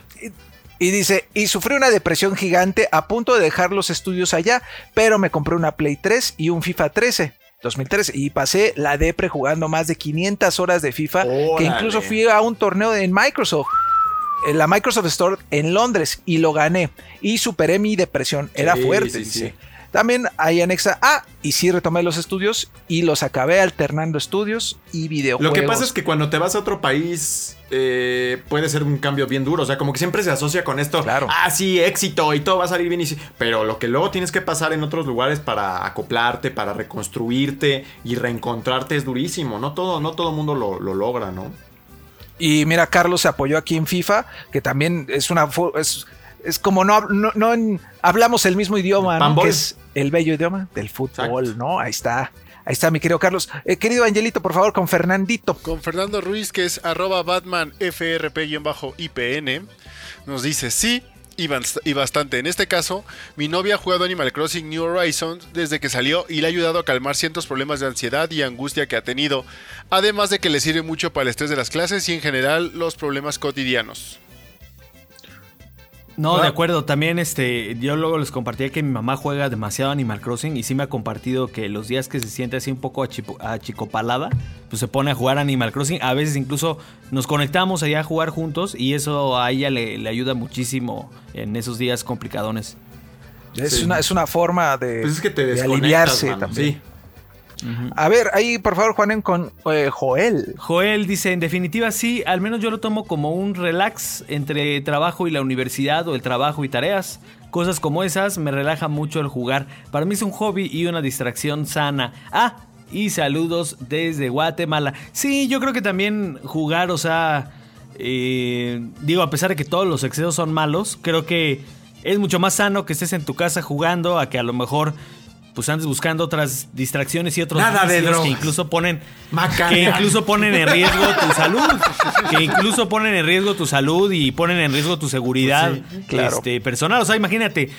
D: Y dice, y sufrí una depresión gigante a punto de dejar los estudios allá, pero me compré una Play 3 y un FIFA 13. 2013 y pasé la depre jugando más de 500 horas de FIFA que incluso fui a un torneo en Microsoft en la Microsoft Store en Londres y lo gané y superé mi depresión era
A: Sí,
D: fuerte
A: sí,
D: dice
A: sí.
D: También ahí anexa, ah, y sí retomé los estudios y los acabé alternando estudios y videojuegos.
A: Lo que pasa es que cuando te vas a otro país eh, puede ser un cambio bien duro. O sea, como que siempre se asocia con esto.
D: Claro.
A: Ah, sí, éxito y todo va a salir bien. Y sí. Pero lo que luego tienes que pasar en otros lugares para acoplarte, para reconstruirte y reencontrarte es durísimo. No todo, no todo mundo lo, lo logra, ¿no?
D: Y mira, Carlos se apoyó aquí en FIFA, que también es una... Es, es como no, no, no en- hablamos el mismo idioma, ¿no?
A: Panball.
D: que es el bello idioma del fútbol,
A: Exacto.
D: ¿no? Ahí está. Ahí está, mi querido Carlos. Eh, querido Angelito, por favor, con Fernandito.
B: Con Fernando Ruiz, que es arroba BatmanFRP-IPN, nos dice sí. Y, bast- y bastante. En este caso, mi novia ha jugado Animal Crossing New Horizons desde que salió y le ha ayudado a calmar ciertos problemas de ansiedad y angustia que ha tenido, además de que le sirve mucho para el estrés de las clases y en general los problemas cotidianos.
C: No,
A: Ah.
C: de acuerdo. También este, yo luego les compartía que mi mamá juega demasiado Animal Crossing y sí me ha compartido que los días que se siente así un poco achicopalada, pues se pone a jugar Animal Crossing. A veces incluso nos conectamos allá a jugar juntos y eso a ella le, le ayuda muchísimo en esos días complicadones.
D: Es,
A: Sí.
D: una, es una forma de,
A: Pues es que te
D: de aliviarse
A: mano.
D: también.
A: Sí.
D: A ver, ahí por favor, Juanen, con eh, Joel.
C: Joel dice, en definitiva sí, al menos yo lo tomo como un relax entre trabajo y la universidad o el trabajo y tareas. Cosas como esas me relaja mucho el jugar. Para mí es un hobby y una distracción sana. Ah, y saludos desde Guatemala. Sí, yo creo que también jugar, o sea, eh, digo, a pesar de que todos los excesos son malos, creo que es mucho más sano que estés en tu casa jugando a que a lo mejor... Pues andes buscando otras distracciones y otros
A: Nada de
C: que incluso ponen
A: Macana.
C: que incluso ponen en riesgo tu salud, que incluso ponen en riesgo tu salud y ponen en riesgo tu seguridad
A: Pues
D: claro.
C: este, personal. O sea, imagínate,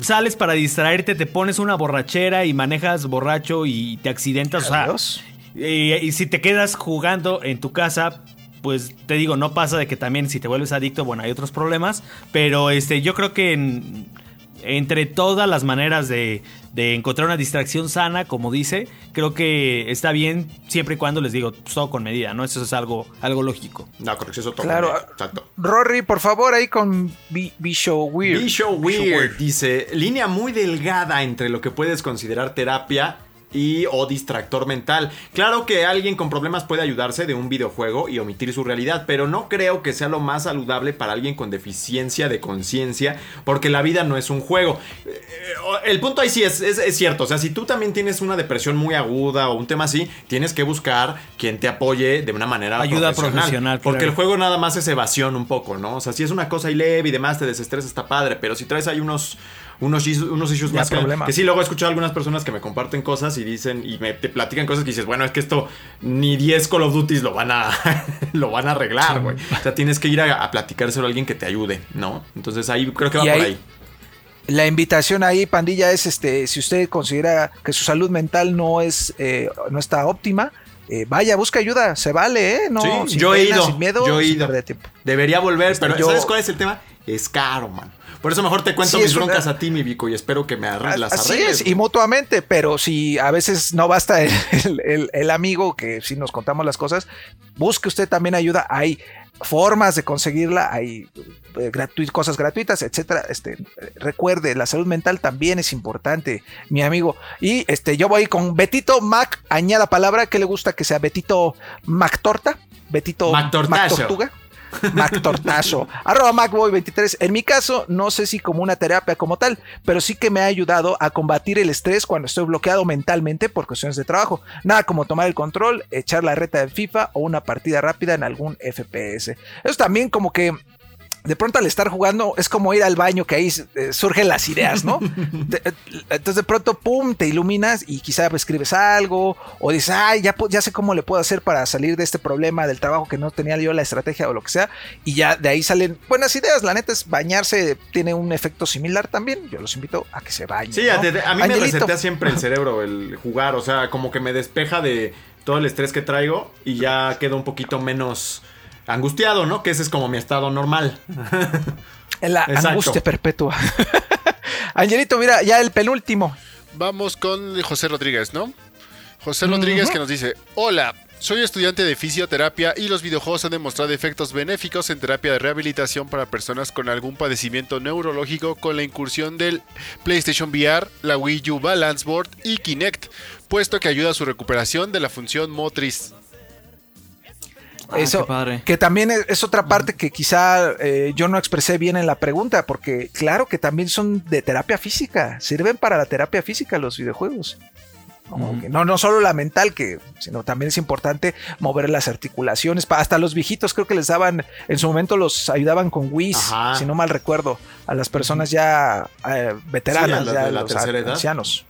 C: sales para distraerte, te pones una borrachera y manejas borracho y te accidentas. O sea,
D: Adiós.
C: eh, y si te quedas jugando en tu casa, pues te digo, no pasa de que también si te vuelves adicto, bueno, hay otros problemas. Pero este, yo creo que en- entre todas las maneras de, de encontrar una distracción sana, como dice, creo que está bien siempre y cuando les digo, pues, todo con medida, ¿no? Eso es algo, algo lógico.
A: No, con exceso todo.
D: Claro.
A: Exacto.
D: Rory, por favor, ahí con B- Show Weird.
A: Bicho Weird dice, línea muy delgada entre lo que puedes considerar terapia y o distractor mental. Claro que alguien con problemas puede ayudarse de un videojuego y omitir su realidad, pero no creo que sea lo más saludable para alguien con deficiencia de conciencia, porque la vida no es un juego. Eh, El punto ahí sí es, es- es cierto, o sea, si tú también tienes una depresión muy aguda o un tema así, tienes que buscar quien te apoye de una manera
C: Ayuda
A: profesional.
C: profesional,
A: Porque
C: claro.
A: el juego nada más es evasión un poco, ¿no? O sea, si es una cosa ahí leve y demás, te desestresa, está padre. Pero si traes ahí unos, unos, issues- unos issues más que,
D: problema.
A: que sí, luego he escuchado a algunas personas que me comparten cosas y dicen y me te platican cosas que dices, bueno, es que esto ni 10 Call of Duties lo van a, lo van a arreglar, güey. O sea, tienes que ir a, a platicárselo a alguien que te ayude, ¿no? Entonces ahí creo que va por
D: ahí-
A: ahí.
D: La invitación ahí, pandilla, es este, si usted considera que su salud mental no es, eh, no está óptima, eh, vaya, busca ayuda, se vale, ¿eh? No,
A: Sí,
D: sin
A: yo he ido,
D: sin miedo,
A: yo he
D: sin perder tiempo.
A: Debería volver, pero
D: yo-
A: ¿sabes cuál es el tema? Es caro, man. Por eso mejor te cuento
D: Sí,
A: mis
D: una-
A: broncas a ti, mi Vico, y espero que me arregles las
D: Así
A: arregles,
D: es, y mutuamente, pero si a veces no basta el, el- amigo que si nos contamos las cosas, busque usted también ayuda. Hay formas de conseguirla, hay eh, gratu- cosas gratuitas, etcétera. Este, recuerde, la salud mental también es importante, mi amigo. Y este, yo voy con Betito Mac, añada palabra que le gusta que sea Betito Mac Torta, Betito
A: Mac.
D: Tortuga. Mac Tortazo. Arroba MacBoy23. En mi caso, no sé si como una terapia como tal, pero sí que me ha ayudado a combatir el estrés cuando estoy bloqueado mentalmente por cuestiones de trabajo. Nada como tomar el control, echar la reta de FIFA o una partida rápida en algún FPS. Eso también como que de pronto al estar jugando es como ir al baño que ahí eh, surgen las ideas, ¿no? Eh, Entonces de pronto, pum, te iluminas y quizá escribes algo o dices, ay, ya, ya sé cómo le puedo hacer para salir de este problema del trabajo que no tenía yo la estrategia o lo que sea. Y ya de ahí salen buenas ideas. La neta es bañarse tiene un efecto similar también. Yo los invito a que se bañen.
A: Sí,
D: ¿no?
A: a, mí me resetea siempre el cerebro el jugar, o sea, como que me despeja de todo el estrés que traigo y ya quedo un poquito menos angustiado, ¿no? Que ese es como mi estado normal.
D: En la
A: Exacto.
D: angustia perpetua. Angelito, mira, ya el penúltimo.
B: Vamos con José Rodríguez, ¿no? José Rodríguez que nos dice, hola, Soy estudiante de fisioterapia y los videojuegos han demostrado efectos benéficos en terapia de rehabilitación para personas con algún padecimiento neurológico con la incursión del PlayStation VR, la Wii U Balance Board y Kinect, puesto que ayuda a su recuperación de la función motriz.
C: Ah,
D: Eso,
C: qué padre.
D: que también es, es otra parte que quizá eh, yo no expresé bien en la pregunta, porque claro que también son de terapia física, sirven para la terapia física los videojuegos. Como
C: Ujú.
D: que no, no solo la mental, que, sino también es importante mover las articulaciones. Hasta los viejitos creo que les daban, en su momento los ayudaban con Wii,
A: Ajá.
D: si no mal recuerdo, a las personas ya eh, veteranas,
A: Sí, a las
D: ya
A: de la
D: los
A: tercera edad.
D: ancianos.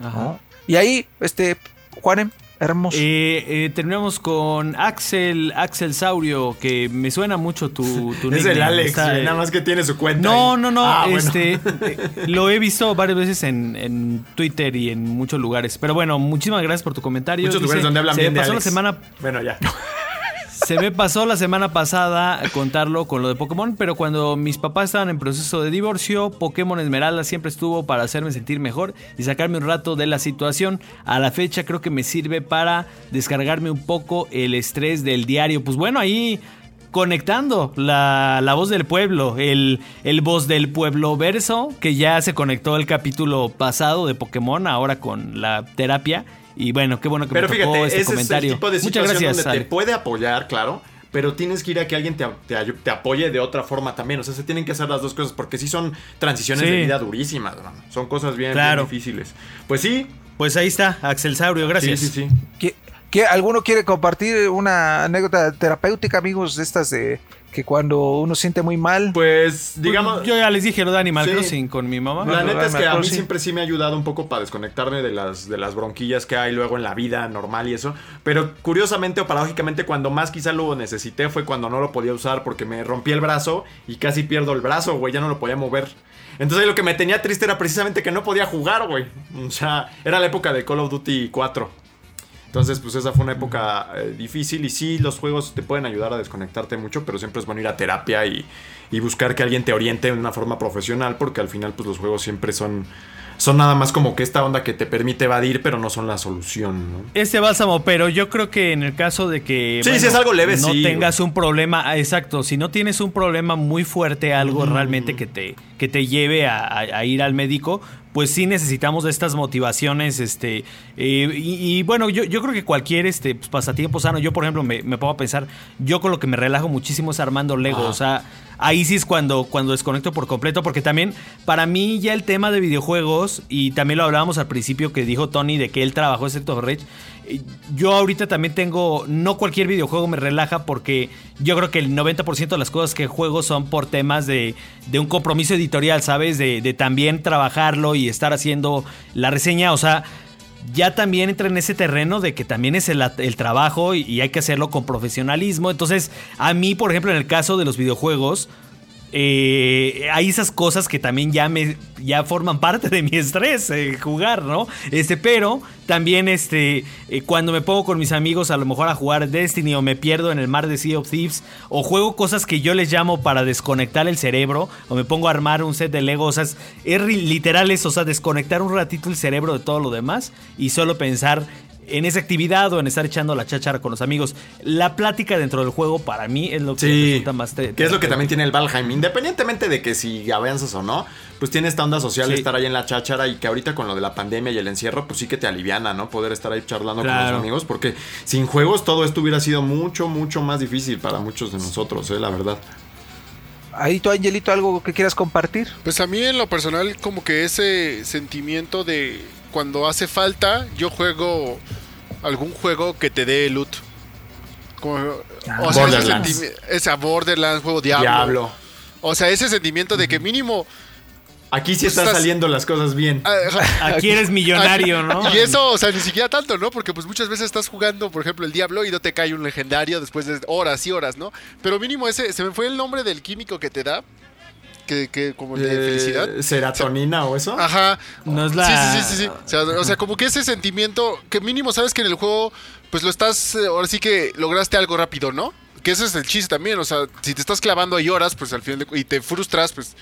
C: Ajá.
D: ¿no? Y ahí, este, Juanem, hermoso.
C: Eh, eh, terminamos con Axel, Axel Saurio, que me suena mucho tu, tu
A: Es el. Alex,
C: Está, eh,
A: nada más que tiene su cuenta.
C: No,
A: ahí.
C: no, no.
A: Ah,
C: este lo he visto varias veces en, en Twitter y en muchos lugares. Pero bueno, muchísimas gracias por tu comentario.
A: Muchos
C: Dice,
A: lugares donde hablan
C: se
A: bien de
C: pasó
A: Alex.
C: la semana
A: Bueno, ya.
C: Se me pasó la semana pasada contarlo con lo de Pokémon, pero cuando mis papás estaban en proceso de divorcio, Pokémon Esmeralda siempre estuvo para hacerme sentir mejor y sacarme un rato de la situación. A la fecha creo que me sirve para descargarme un poco el estrés del diario. Pues bueno, ahí conectando la, la voz del pueblo, el, el voz del pueblo verso, que ya se conectó el capítulo pasado de Pokémon, ahora con la terapia. Y bueno, qué bueno que
A: Pero
C: me tocó
A: fíjate,
C: este
A: ese
C: comentario.
A: es el tipo de
C: Muchas
A: situación
C: gracias.
A: donde
C: Ale.
A: te puede apoyar, claro, pero tienes que ir a que alguien te, te apoye de otra forma también. O sea, se tienen que hacer las dos cosas porque sí son transiciones
C: Sí.
A: de vida durísimas, mano. Son cosas bien, difíciles. Pues sí,
C: Pues ahí está, Axel Saurio, gracias.
A: sí, sí, sí.
D: ¿Qué- qué- alguno quiere compartir una anécdota terapéutica, amigos, de estas de que cuando uno siente muy mal?
A: Pues, digamos...
C: Yo ya les dije lo de Animal
A: Sí.
C: Crossing con mi mamá.
A: La
D: no,
A: neta es que a mí siempre sí me ha ayudado un poco para desconectarme de las, de las bronquillas que hay luego en la vida normal y eso. Pero curiosamente o paradójicamente, cuando más quizá lo necesité fue cuando no lo podía usar porque me rompí el brazo y casi pierdo el brazo, güey, ya no lo podía mover. Entonces ahí lo que me tenía triste era precisamente que no podía jugar, güey. O sea, era la época de Call of Duty 4. Entonces, pues esa fue una época eh, difícil y sí, los juegos te pueden ayudar a desconectarte mucho, pero siempre es bueno ir a terapia y, y buscar que alguien te oriente de una forma profesional, porque al final, pues los juegos siempre son, son nada más como que esta onda que te permite evadir, pero no son la solución, ¿no?
C: Este bálsamo, pero yo creo que en el caso de que
A: Sí, si es algo leve,
C: no
A: sí,
C: tengas un problema, ah, exacto, si no tienes un problema muy fuerte, algo realmente que te, que te lleve a, a- a ir al médico, pues sí necesitamos de estas motivaciones, este, eh, y, y bueno, yo, yo creo que cualquier este pues, pasatiempo sano, yo por ejemplo me, me pongo a pensar, yo con lo que me relajo muchísimo es armando Lego,
A: Ajá.
C: o sea, ahí sí es cuando, cuando desconecto por completo, porque también para mí ya el tema de videojuegos, y también lo hablábamos al principio que dijo Tony de que él trabajó Rage, eh, yo ahorita también tengo, no cualquier videojuego me relaja porque yo creo que el 90% de las cosas que juego son por temas de, de un compromiso editorial, ¿sabes? De, de también trabajarlo y estar haciendo la reseña, o sea, ya también entra en ese terreno de que también es el, trabajo y hay que hacerlo con profesionalismo. Entonces, a mí, por ejemplo, en el caso de los videojuegos, eh, hay esas cosas que también ya me ya forman parte de mi estrés eh, jugar, ¿no? Este, pero también este eh, cuando me pongo con mis amigos a lo mejor a jugar Destiny o me pierdo en el mar de Sea of Thieves o juego cosas que yo les llamo para desconectar el cerebro o me pongo a armar un set de Lego, o es, literal eso, o sea, desconectar un ratito el cerebro de todo lo demás y solo pensar en esa actividad o en estar echando la cháchara con los amigos. La plática dentro del juego para mí es lo que
A: Sí,
C: resulta más te-
A: que es lo que también tiene el Valheim. Independientemente de que si avanzas o no, pues tiene esta onda social de
C: Sí.
A: estar ahí en la cháchara y que ahorita con lo de la pandemia y el encierro, pues sí que te aliviana, ¿no? Poder estar ahí charlando con los amigos, porque sin juegos todo esto hubiera sido mucho, mucho más difícil para muchos de nosotros, ¿eh? La verdad.
D: Ahí tú, Angelito, algo que quieras compartir.
B: Pues a mí en lo personal como que ese sentimiento de cuando hace falta, yo juego algún juego que te dé loot. Como, o sea, ese
A: Borderlands.
B: sentimi- esa Borderlands, juego Diablo.
A: Diablo.
B: O sea, ese sentimiento de que mínimo...
A: Aquí sí están
B: estás-
A: saliendo las cosas bien.
B: ah,
C: Aquí eres millonario, ¿no?
B: Y eso, o sea, ni siquiera tanto, ¿no? Porque pues muchas veces estás jugando, por ejemplo, el Diablo y no te cae un legendario después de horas y horas, ¿no? Pero mínimo ese, se me fue el nombre del químico que te da, que, que como de
A: Eh,
B: felicidad.
A: ¿Serotonina o eso?
B: Ajá.
C: No es la-
B: Sí, sí, sí, sí, sí. O sea, o sea, como que ese sentimiento que mínimo sabes que en el juego, pues lo estás, eh, ahora sí que lograste algo rápido, ¿no? Que ese es el chiste también, o sea, si te estás clavando ahí horas, pues al final de y te frustras, pues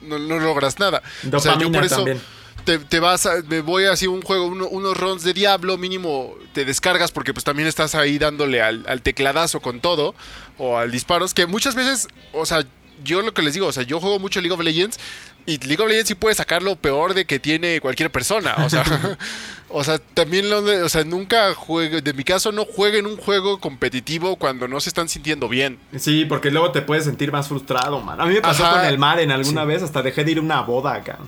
B: no, no logras nada. o sea, yo
A: Dopamina
B: por eso,
A: también.
B: te, te vas a, me voy así un juego, uno- unos runs de Diablo, mínimo te descargas porque pues también estás ahí dándole al, al tecladazo con todo o al disparos, que muchas veces, o sea, yo lo que les digo, o sea, yo juego mucho League of Legends y League of Legends sí puede sacar lo peor de que tiene cualquier persona, o sea, o sea, también lo de- o sea, nunca juegue, de mi caso no jueguen un juego competitivo cuando no se están sintiendo bien.
A: Sí, porque luego te puedes sentir más frustrado, man. A mí me pasó
B: Ajá.
A: con el Madden alguna vez, hasta dejé de ir a una boda acá.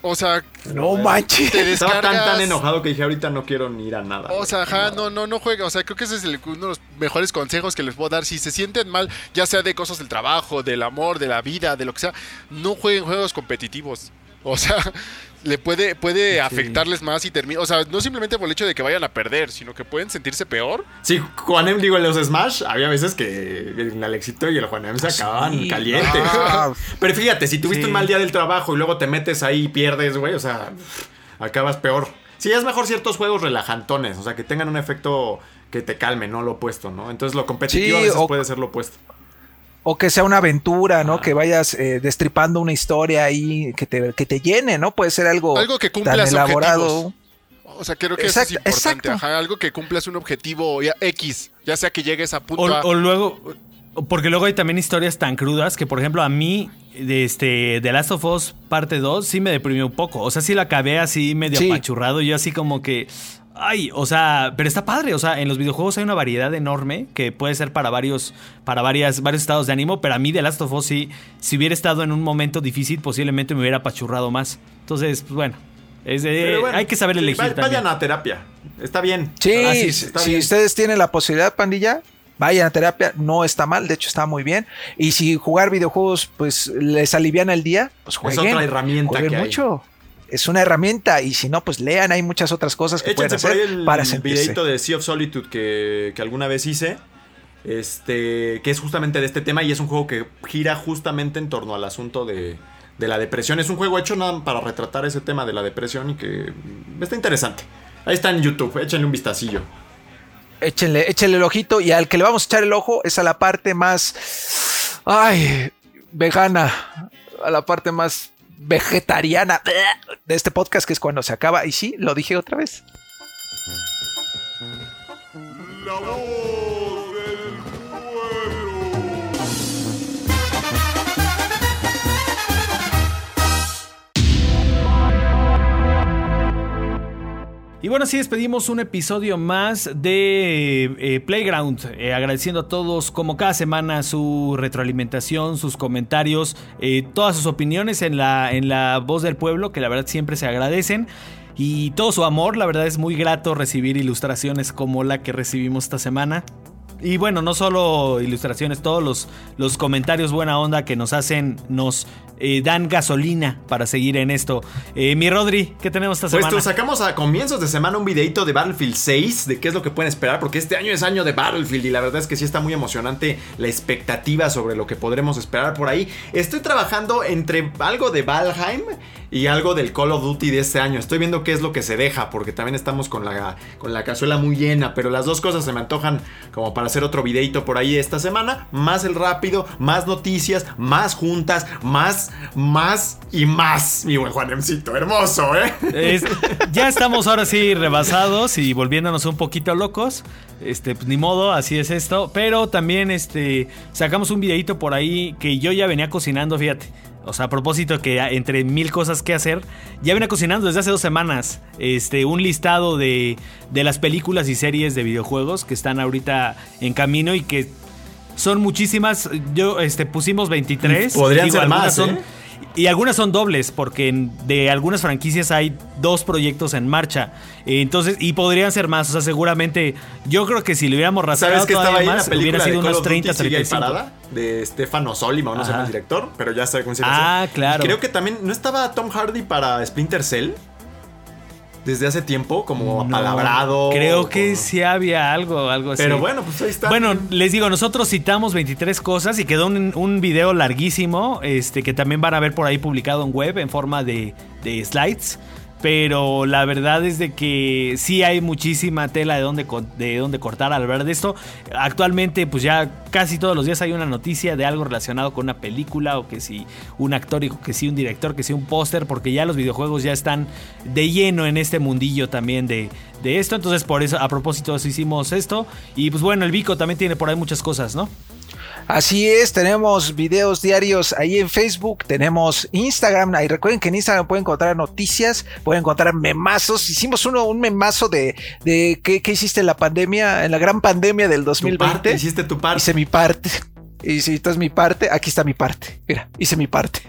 B: O sea,
D: No manches.
B: te
A: Estaba tan, tan enojado que dije, ahorita no quiero ni ir a nada.
B: O sea, ajá, no, no, no juega. O sea, creo que ese es el- uno de los mejores consejos que les puedo dar. Si se sienten mal, ya sea de cosas del trabajo, del amor, de la vida, de lo que sea, no jueguen juegos competitivos. O sea, le puede, puede afectarles más y termina. O sea, no simplemente por el hecho de que vayan a perder, sino que pueden sentirse peor.
A: Sí, Juanem, digo, en los Smash, había veces que el Alexito y el Juanem se acababan
D: Sí.
A: calientes.
D: Ah.
A: Pero fíjate, si tuviste
C: Sí.
A: un mal día del trabajo y luego te metes ahí y pierdes, güey, o sea, acabas peor. Sí, es mejor ciertos juegos relajantones, o sea, que tengan un efecto que te calme, no lo opuesto, ¿no? Entonces lo competitivo
D: Sí,
A: a veces
D: o-
A: puede ser lo opuesto.
D: O que sea una aventura, ¿no? Que vayas eh, destripando una historia ahí que te, que te llene, ¿no? Puede ser algo,
B: Algo que
D: tan elaborado.
B: objetivos. O sea, creo que eso es
D: Exacto,
B: importante. Ajá, algo que cumplas un objetivo ya X, ya sea que llegues a punto
C: O,
B: A.
C: o luego, porque luego hay también historias tan crudas que, por ejemplo, a mí, de este, The Last of Us parte 2, sí me deprimió un poco. O sea, sí la acabé así medio
D: Sí.
C: apachurrado. Yo así como que. Ay, o sea, pero está padre. O sea, en los videojuegos hay una variedad enorme que puede ser para varios, para varias, varios estados de ánimo. Pero a mí, The Last of Us, sí, si hubiera estado en un momento difícil, posiblemente me hubiera apachurrado más. Entonces, pues bueno. es de-
A: Pero bueno,
C: hay que saber
A: sí,
C: elegir también.
A: Vayan a terapia, está bien.
D: Sí, si
A: está
D: si
A: bien.
D: ustedes tienen la posibilidad, pandilla, vayan a terapia, no está mal, de hecho está muy bien. Y si jugar videojuegos, pues les aliviana el día, pues jueguen.
A: otra herramienta
D: jueguen
A: que hay.
D: mucho. Es una herramienta y si no, pues lean, hay muchas otras cosas que pueden
A: Échense por
D: hacer
A: ahí el
D: para sentirse.
A: videito de Sea of Solitude que, que alguna vez hice. Este, que es justamente de este tema y es un juego que gira justamente en torno al asunto de, de la depresión. Es un juego hecho nada para retratar ese tema de la depresión y que está interesante. Ahí está en YouTube, échenle un vistacillo.
D: Échenle, échenle el ojito y al que le vamos a echar el ojo es a la parte más, ay, vegana, a la parte más vegetariana de este podcast que es cuando se acaba. Y sí, lo dije otra vez.
C: Y bueno, así despedimos un episodio más de eh, Playground, eh, agradeciendo a todos como cada semana su retroalimentación, sus comentarios, eh, todas sus opiniones en la, en la voz del pueblo, que la verdad siempre se agradecen. Y todo su amor, la verdad es muy grato recibir ilustraciones como la que recibimos esta semana. Y bueno, no solo ilustraciones, todos los, los comentarios buena onda que nos hacen, nos eh, dan gasolina para seguir en esto. Eh, mi Rodri, ¿qué tenemos esta
A: Pues
C: semana?
A: tú, sacamos a comienzos de semana un videito de Battlefield 6, de qué es lo que pueden esperar, porque este año es año de Battlefield y la verdad es que sí está muy emocionante la expectativa sobre lo que podremos esperar por ahí. Estoy trabajando entre algo de Valheim y algo del Call of Duty de este año. Estoy viendo qué es lo que se deja, porque también estamos con la, con la cazuela muy llena, pero las dos cosas se me antojan como para hacer otro videito por ahí esta semana. Más el rápido, más noticias, más juntas, más, más y más. Mi buen Juanemcito, hermoso, ¿eh?
C: Ya estamos ahora sí rebasados y volviéndonos un poquito locos. Este, pues ni modo, así es esto. Pero también este, sacamos un videito por ahí que yo ya venía cocinando, fíjate. O sea, a propósito que entre mil cosas que hacer, ya venía cocinando desde hace dos semanas. Este, un listado de, de las películas y series de videojuegos que están ahorita en camino y que son muchísimas. Yo, este, pusimos 23.
A: Podrían ser
C: algunas
A: más,
C: son-
A: ¿eh?
C: Y algunas son dobles, porque de algunas franquicias hay dos proyectos en marcha. Eh, Entonces, y podrían ser más. O sea, seguramente, yo creo que si le hubiéramos rascado
A: ¿Sabes que estaba
C: todavía más, hubiera sido
A: Duty
C: 30,
A: sigue ahí
C: 35.
A: parada? De Stefano Solima, no sé el director, pero ya sé cómo se
C: Ah, claro.
A: Y creo que también, ¿no estaba Tom Hardy para Splinter Cell? Desde hace tiempo, como
C: No,
A: apalabrado.
C: Creo que
A: como-
C: sí había algo, algo así.
A: Pero bueno, pues ahí está.
C: Bueno, les digo, nosotros citamos 23 cosas y quedó un, un video larguísimo, este, que también van a ver por ahí publicado en web en forma de, de slides. Pero la verdad es de que sí hay muchísima tela de donde, co- de donde cortar al hablar de esto. Actualmente, pues ya casi todos los días hay una noticia de algo relacionado con una película, o que si un actor, y que si un director, que si un póster, porque ya los videojuegos ya están de lleno en este mundillo también de, de esto. Entonces, por eso, a propósito eso hicimos esto. Y pues bueno, el Vico también tiene por ahí muchas cosas, ¿no?
D: Así es, tenemos videos diarios ahí en Facebook, tenemos Instagram, ahí recuerden que en Instagram pueden encontrar noticias, pueden encontrar memazos, hicimos uno, un memazo de, de qué, qué hiciste en la pandemia, en la gran pandemia del
A: Tu
D: 2020.
A: parte, hiciste tu parte.
D: Hice mi parte. Y si esta es mi parte, aquí está mi parte. Mira, hice mi parte.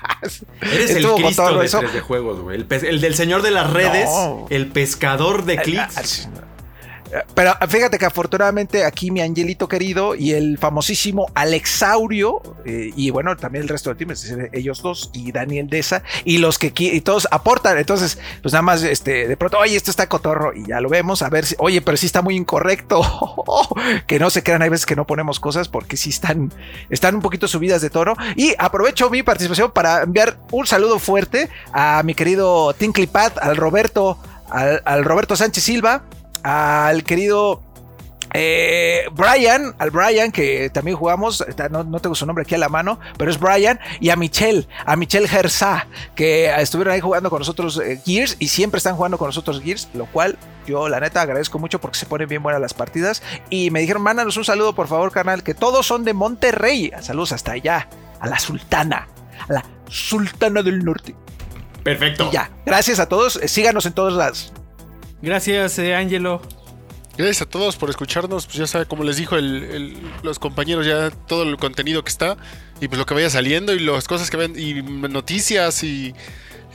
A: Eres el Cristo de
D: eso.
A: 3D juegos, güey. El, del señor de las redes,
D: No.
A: el pescador de clics.
D: Pero fíjate que afortunadamente aquí mi angelito querido y el famosísimo Alexaurio eh, y bueno también el resto del team, ellos dos y Daniel Deza y los que y todos aportan. Entonces, pues nada más este de pronto, oye, esto está cotorro y ya lo vemos, a ver si, oye, pero sí está muy incorrecto. que no se crean, hay veces que no ponemos cosas porque sí están, están un poquito subidas de tono. Y aprovecho mi participación para enviar un saludo fuerte a mi querido Tinklipat, al Roberto, al Roberto Sánchez Silva, al querido eh, Brian, al Brian que también jugamos, no, no tengo su nombre aquí a la mano, pero es Brian, y a Michelle, a Michelle Gersa, que estuvieron ahí jugando con nosotros eh, Gears y siempre están jugando con nosotros Gears, lo cual yo la neta agradezco mucho porque se ponen bien buenas las partidas. Y me dijeron, mándanos un saludo por favor, canal, que todos son de Monterrey. Saludos hasta allá, a la Sultana, a la Sultana del Norte.
A: Perfecto.
D: Y ya, gracias a todos, eh, síganos en todos lados.
C: Gracias, eh, Angelo.
B: Gracias a todos por escucharnos. Pues ya sabe, como les dijo el- el- los compañeros, ya todo el contenido que está y pues lo que vaya saliendo y las cosas que ven y noticias y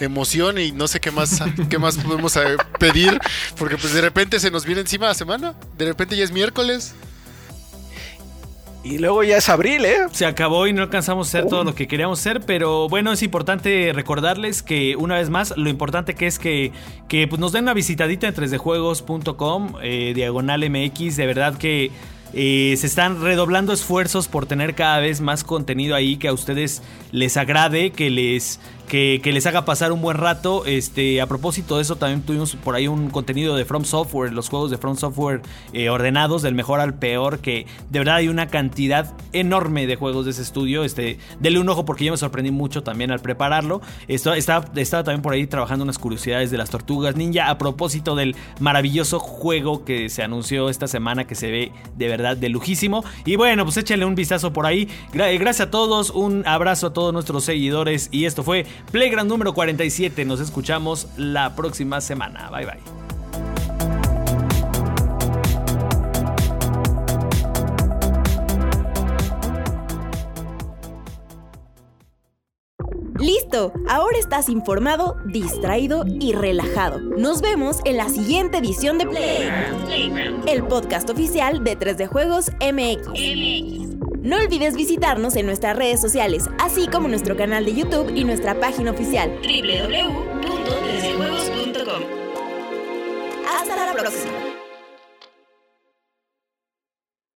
B: emoción y no sé qué más qué más podemos eh, pedir porque pues de repente se nos viene encima la semana. De repente ya es miércoles.
D: Y luego ya es abril, ¿eh?
C: Se acabó y no alcanzamos a hacer todo lo que queríamos hacer, pero bueno, es importante recordarles que una vez más, lo importante que es que, que pues, nos den una visitadita en 3djuegos.com, eh, diagonal MX, de verdad que eh, se están redoblando esfuerzos por tener cada vez más contenido ahí que a ustedes les agrade, que les, que, les haga pasar un buen rato. Este, a propósito de eso, también tuvimos por ahí un contenido de From Software, los juegos de From Software eh, ordenados del mejor al peor, que de verdad hay una cantidad enorme de juegos de ese estudio. Este, denle un ojo porque yo me sorprendí mucho también al prepararlo. Esto, estaba, estaba también por ahí trabajando unas curiosidades de las tortugas ninja a propósito del maravilloso juego que se anunció esta semana que se ve de verdad de lujísimo. Y bueno, pues échenle un vistazo por ahí. Eh, gracias a todos, un abrazo a todos nuestros seguidores. Y esto fue Playground número 47. Nos escuchamos la próxima semana. Bye bye.
E: Listo, ahora estás informado, distraído y relajado. Nos vemos en la siguiente edición de Playground, el podcast oficial de 3D Juegos MX. No olvides visitarnos en nuestras redes sociales, así como nuestro canal de YouTube y nuestra página oficial www.3djuegos.com. Hasta la próxima.